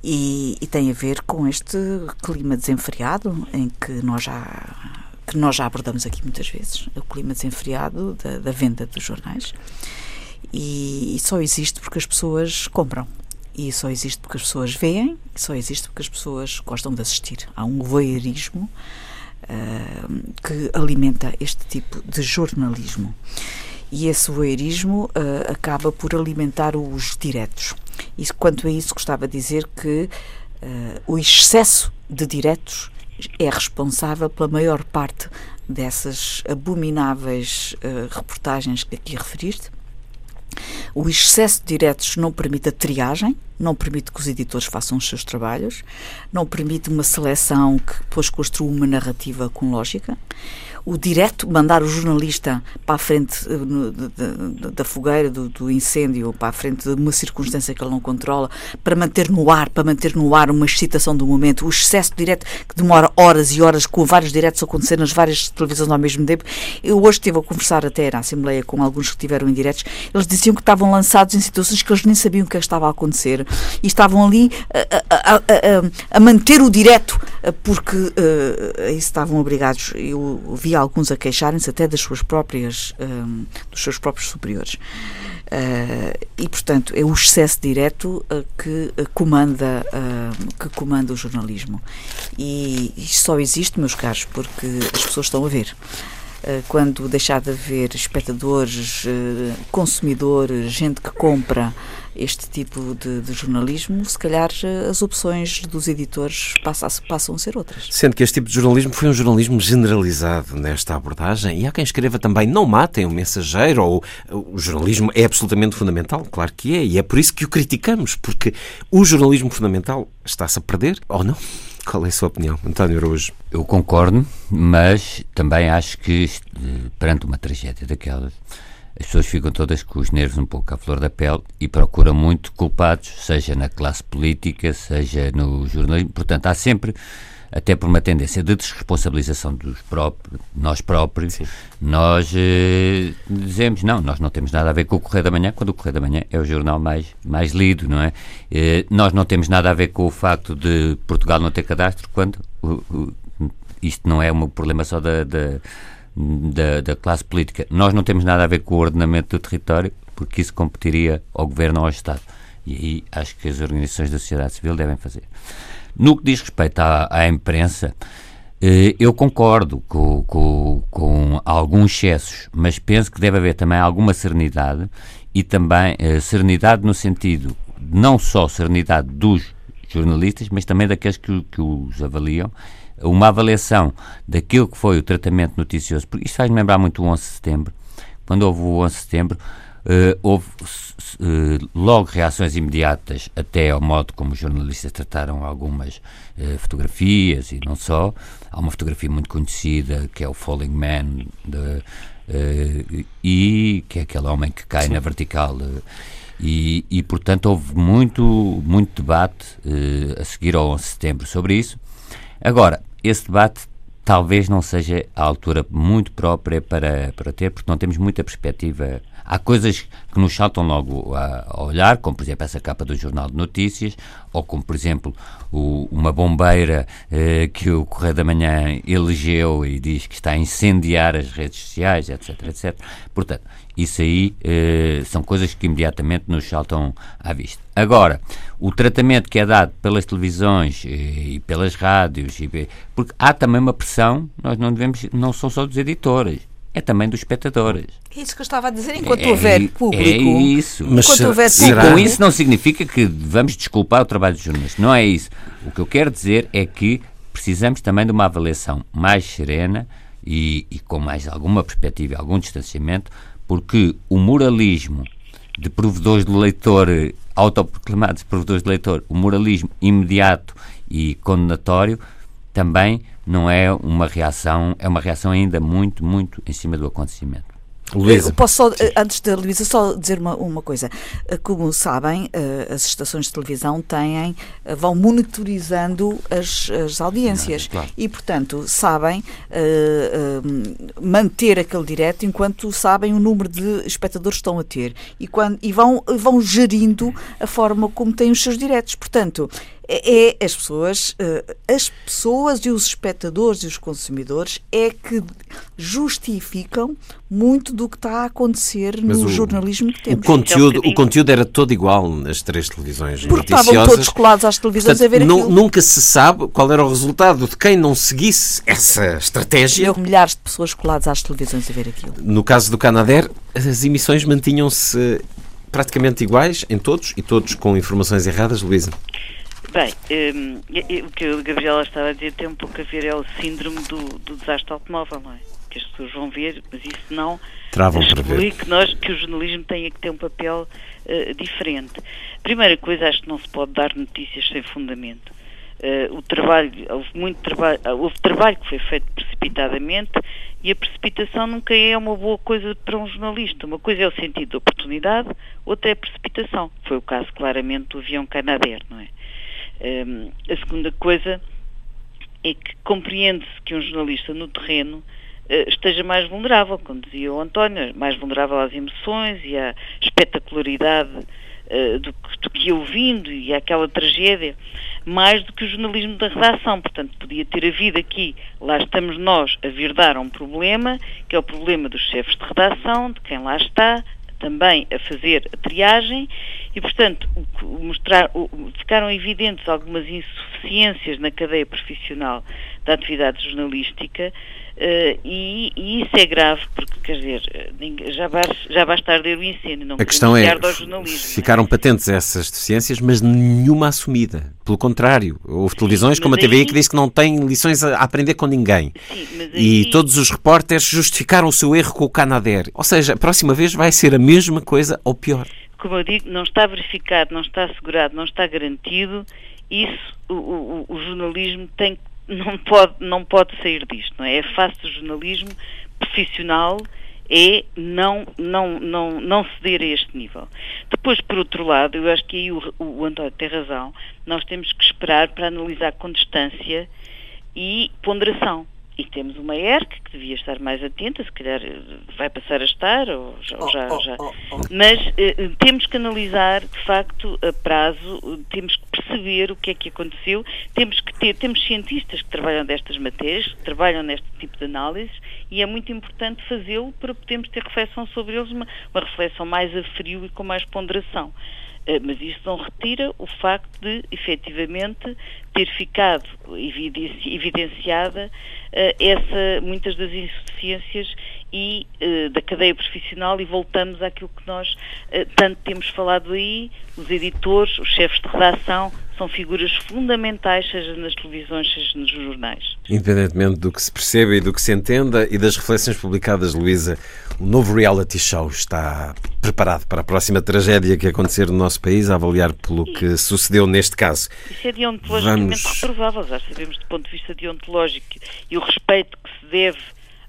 E, e, tem a ver com este clima desenfreado em que nós já que nós já abordamos aqui muitas vezes, o clima desenfreado da, da venda dos jornais. E, e, só existe porque as pessoas compram. E só existe porque as pessoas veem, só existe porque as pessoas gostam de assistir. Há um voyeurismo uh, que alimenta este tipo de jornalismo. E esse voyeurismo uh, acaba por alimentar os diretos. E quanto a isso, gostava de dizer que uh, o excesso de diretos é responsável pela maior parte dessas abomináveis reportagens que aqui referiste. O excesso de diretos não permite a triagem, não permite que os editores façam os seus trabalhos, não permite uma seleção que depois construa uma narrativa com lógica o direto, mandar o jornalista para a frente uh, da fogueira, do, do, incêndio, para a frente de uma circunstância que ele não controla, para manter no ar, para manter no ar uma excitação do momento, o excesso direto que demora horas e horas, com vários diretos a acontecer nas várias televisões ao mesmo tempo. Eu hoje estive a conversar até na Assembleia com alguns que tiveram em diretos, eles diziam que estavam lançados em situações que eles nem sabiam o que é estava a acontecer e estavam ali a, a, a, a manter o direto porque uh, isso estavam obrigados. Eu vi alguns a queixarem-se até das suas próprias, um, dos seus próprios superiores. Uh, e, portanto, é o excesso direto uh, que, uh, comanda, que comanda o jornalismo. E isto só existe, meus caros, porque as pessoas estão a ver. quando deixar de haver espectadores, consumidores, gente que compra este tipo de, de, jornalismo, se calhar as opções dos editores passam, passam a ser outras. Sendo que este tipo de jornalismo foi um jornalismo generalizado nesta abordagem, e há quem escreva também não matem o mensageiro, ou o jornalismo é absolutamente fundamental, claro que é, e é por isso que o criticamos, porque o jornalismo fundamental está-se a perder, ou não? Qual é a sua opinião, António Araújo? Eu concordo, mas também acho que perante uma tragédia daquelas as pessoas ficam todas com os nervos um pouco à flor da pele e procuram muito culpados, seja na classe política, seja no jornalismo. Portanto, há sempre, até por uma tendência de desresponsabilização dos próprios, nós próprios, Sim. nós eh, dizemos, não, nós não temos nada a ver com o Correio da Manhã, quando o Correio da Manhã é o jornal mais, mais lido, não é? Eh, nós não temos nada a ver com o facto de Portugal não ter cadastro, quando isto não é um problema só da, da da, da, classe política. Nós não temos nada a ver com o ordenamento do território, porque isso competiria ao governo ou ao Estado. E aí acho que as organizações da sociedade civil devem fazer. No que diz respeito à, à imprensa, eh, eu concordo com, com, com, alguns excessos, mas penso que deve haver também alguma serenidade e também eh, serenidade no sentido não só serenidade dos jornalistas, mas também daqueles que, que os avaliam uma avaliação daquilo que foi o tratamento noticioso, porque isto faz-me lembrar muito o 11 de setembro. Quando houve o 11 de setembro, uh, houve uh, logo reações imediatas até ao modo como os jornalistas trataram algumas uh, fotografias e não só. Há uma fotografia muito conhecida que é o Falling Man de, e que é aquele homem que cai Sim. na vertical. E, e, portanto, houve muito, muito debate a seguir ao 11 de setembro sobre isso. Agora, esse debate talvez não seja a altura muito própria para, para ter, porque não temos muita perspectiva. Há coisas que nos saltam logo a, a olhar, como por exemplo essa capa do Jornal de Notícias, ou como por exemplo o, uma bombeira eh, que o Correio da Manhã elegeu e diz que está a incendiar as redes sociais, etc, etc. Portanto, isso aí eh, são coisas que imediatamente nos saltam à vista. Agora, o tratamento que é dado pelas televisões e, e pelas rádios, e, porque há também uma pressão, nós não devemos, não são só dos editores, é também dos espectadores. É isso que eu estava a dizer, enquanto é, houver público. É isso. Mas enquanto houver E com isso não significa que vamos desculpar o trabalho dos jornalistas. Não é isso. O que eu quero dizer é que precisamos também de uma avaliação mais serena e, e com mais alguma perspectiva, algum distanciamento porque o moralismo de provedores de leitor, autoproclamados provedores de leitor, o moralismo imediato e condenatório também não é uma reação, é uma reação ainda muito, muito em cima do acontecimento. Luísa. Eu posso só, eh, antes da Luísa, só dizer uma, uma coisa. Eh, como sabem, eh, as estações de televisão têm, vão monitorizando as, as audiências. Não, claro. E, portanto, sabem uh, uh, manter aquele direto enquanto sabem o número de espectadores que estão a ter. E, quando, e vão, vão gerindo a forma como têm os seus diretos. Portanto, é, é as pessoas, uh, as pessoas e os espectadores e os consumidores é que justificam muito do que está a acontecer Mas no o, jornalismo que temos. O conteúdo, o conteúdo era todo igual nas três televisões Porque estavam todos colados às televisões Portanto, a ver aquilo. Nunca se sabe qual era o resultado de quem não seguisse essa estratégia. Houve milhares de pessoas coladas às televisões a ver aquilo. No caso do Canadair, as emissões mantinham-se praticamente iguais em todos e todos com informações erradas, Luísa? Bem, um, o que a Gabriela estava a dizer tem um pouco a ver, é o síndrome do, do desastre automóvel, não é? Que as pessoas vão ver, mas isso não Travam exclui que, nós, que o jornalismo tenha que ter um papel uh, diferente. Primeira coisa, acho que não se pode dar notícias sem fundamento. Uh, o trabalho, houve muito trabalho, houve trabalho que foi feito precipitadamente e a precipitação nunca é uma boa coisa para um jornalista. Uma coisa é o sentido de oportunidade, outra é a precipitação. Foi o caso claramente do avião Canadair, não é? Um, a segunda coisa é que compreende-se que um jornalista no terreno uh, esteja mais vulnerável, como dizia o António, mais vulnerável às emoções e à espetacularidade uh, do, do, que ia ouvindo e àquela tragédia, mais do que o jornalismo da redação. Portanto, podia ter havido aqui, lá estamos nós a vir dar um problema, que é o problema dos chefes de redação, de quem lá está, também a fazer a triagem e, portanto, mostrar, ficaram evidentes algumas insuficiências na cadeia profissional da atividade jornalística Uh, e, e, isso é grave, porque, quer dizer, já, basta, já basta arder o incêndio, não A questão é, é, ficaram patentes essas deficiências, mas nenhuma assumida. Pelo contrário, houve televisões Sim, como a TVI aí... que diz que não tem lições a aprender com ninguém. Sim, aí... E todos os repórteres justificaram o seu erro com o Canadair. Ou seja, a próxima vez vai ser a mesma coisa ou pior. Como eu digo, não está verificado, não está assegurado, não está garantido. Isso, o, o, o jornalismo tem que não pode, não pode sair disto, não é? É fácil do jornalismo profissional é não, não, não, não ceder a este nível. Depois, por outro lado, eu acho que aí o, o António tem razão, nós temos que esperar para analisar com distância e ponderação. E temos uma ERC que devia estar mais atenta, se calhar eh, vai passar a estar, ou já. Oh, já, já. Oh, oh, Mas eh, temos que analisar, de facto, a prazo, temos que perceber o que é que aconteceu, temos que ter, temos cientistas que trabalham destas matérias, que trabalham neste tipo de análises, e é muito importante fazê-lo para podermos ter reflexão sobre eles, uma, uma reflexão mais a frio e com mais ponderação. Eh, mas isso não retira o facto de, efetivamente, ter ficado evidenciada uh, essa, muitas das insuficiências e uh, da cadeia profissional e voltamos àquilo que nós uh, tanto temos falado aí, os editores, os chefes de redação, são figuras fundamentais, seja nas televisões, seja nos jornais. Independentemente do que se perceba e do que se entenda e das reflexões publicadas, Luísa, o novo reality show está preparado para a próxima tragédia que acontecer no nosso país, a avaliar pelo que sucedeu neste caso. Isso é deontologicamente Vamos... reprovável, já sabemos do ponto de vista deontológico e o respeito que se deve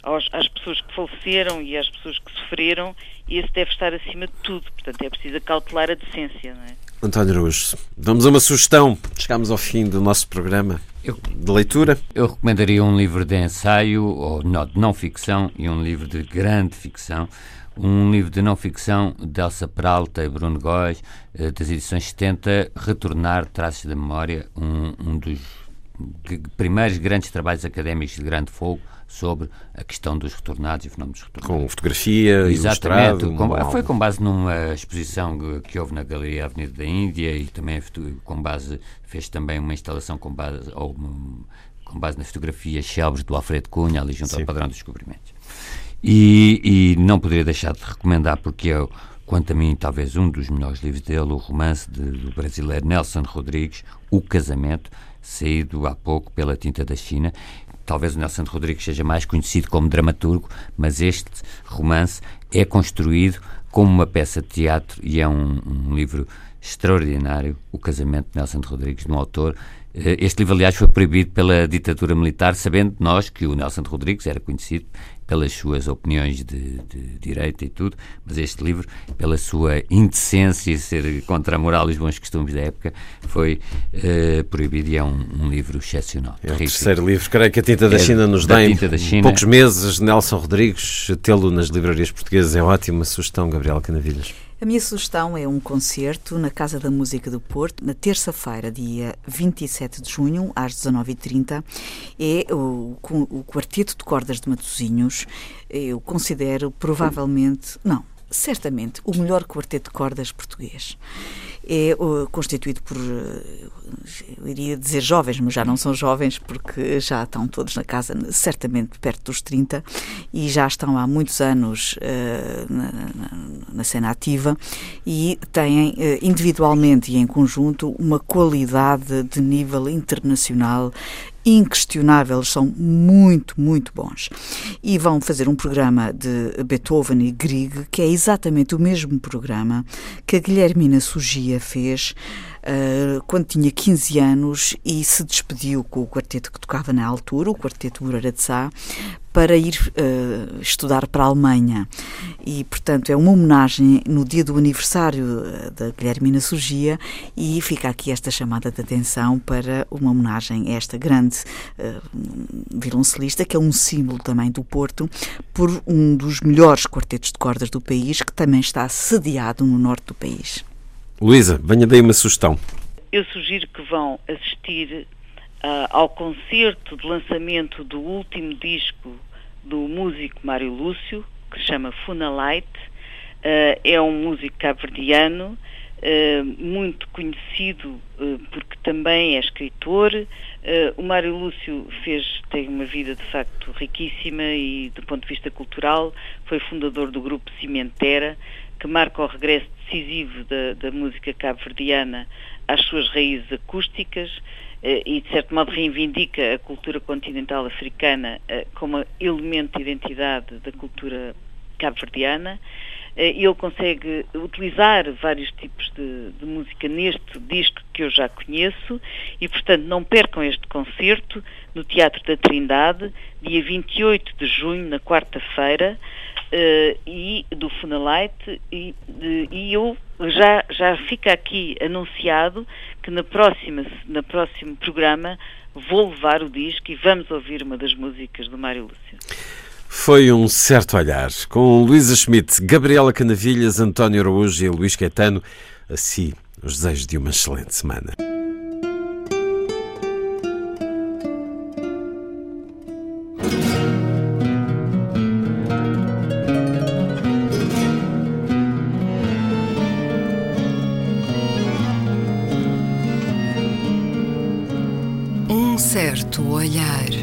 aos, às pessoas que faleceram e às pessoas que sofreram, e esse deve estar acima de tudo. Portanto, é preciso cautelar a decência, não é? António Araújo, damos uma sugestão. Chegamos ao fim do nosso programa eu, de leitura. Eu recomendaria um livro de ensaio, ou não, de não ficção, e um livro de grande ficção. Um livro de não ficção de Elsa Peralta e Bruno Góes, eh, das edições 70, Retornar Traços da Memória, um, um dos primeiros grandes trabalhos académicos de grande fogo sobre a questão dos retornados e fenómenos retornados. Com fotografia, Exatamente, com, foi com base numa exposição que houve na Galeria Avenida da Índia e também com base, fez também uma instalação com base, ou, com base na fotografia Shelves do Alfredo Cunha, ali junto Sim. ao Padrão dos Descobrimentos. E, e não poderia deixar de recomendar, porque é, quanto a mim, talvez um dos melhores livros dele, o romance de, do brasileiro Nelson Rodrigues, O Casamento, saído há pouco pela Tinta da China, talvez o Nelson Rodrigues seja mais conhecido como dramaturgo, mas este romance é construído como uma peça de teatro e é um, um livro extraordinário, O Casamento de Nelson Rodrigues, de um autor. Eh, este livro, aliás, foi proibido pela ditadura militar, sabendo nós que o Nelson Rodrigues era conhecido pelas suas opiniões de, de direita e tudo, mas este livro, pela sua indecência, ser contra a moral e os bons costumes da época, foi uh, proibido e é um, um livro excepcional. É o terceiro livro, creio que a Tinta da é China nos dá em poucos meses. Nelson Rodrigues, tê-lo nas livrarias portuguesas é ótima sugestão, Gabriel Canavilhas. A minha sugestão é um concerto na Casa da Música do Porto, na terça-feira, dia 27 de junho, às 19h30. É o, o Quarteto de Cordas de Matosinhos. Eu considero provavelmente, não, certamente, o melhor quarteto de cordas português é constituído por, eu iria dizer jovens, mas já não são jovens porque já estão todos na casa, certamente perto dos 30 e já estão há muitos anos uh, na, na, na, cena ativa e têm individualmente e em conjunto uma qualidade de nível internacional inquestionável, eles são muito, muito bons. E vão fazer um programa de Beethoven e Grieg, que é exatamente o mesmo programa que a Guilhermina Sugia fez uh, quando tinha 15 anos e se despediu com o quarteto que tocava na altura, o quarteto Moreira de Sá, para ir uh, estudar para a Alemanha. E, portanto, é uma homenagem no dia do aniversário eh, da Guilhermina Surgia e fica aqui esta chamada de atenção para uma homenagem a esta grande uh, violoncelista, que é um símbolo também do Porto, por um dos melhores quartetos de cordas do país, que também está sediado no norte do país. Luísa, venha daí uma sugestão. Eu sugiro que vão assistir uh, ao concerto de lançamento do último disco do músico Mário Lúcio, que se chama Funalight. Uh, é um músico cabo-verdiano, uh, muito conhecido porque também é escritor, o Mário Lúcio fez, tem uma vida de facto riquíssima e do ponto de vista cultural foi fundador do grupo Cimentera, que marca o regresso decisivo da, da música cabo-verdiana às suas raízes acústicas uh, e de certo modo reivindica a cultura continental africana uh, como elemento de identidade da cultura cabo-verdiana. Eh, ele consegue utilizar vários tipos de, de, música neste disco que eu já conheço e, portanto, não percam este concerto no Teatro da Trindade, dia 28 de junho, na quarta-feira, uh, e do Funalight, e, e eu já, já fica aqui anunciado que na próxima, na próximo programa vou levar o disco e vamos ouvir uma das músicas do Mário Lúcio. Foi um certo olhar. Com Luísa Schmidt, Gabriela Canavilhas, António Araújo e Luís Caetano. Assim, os desejos de uma excelente semana. Um certo olhar.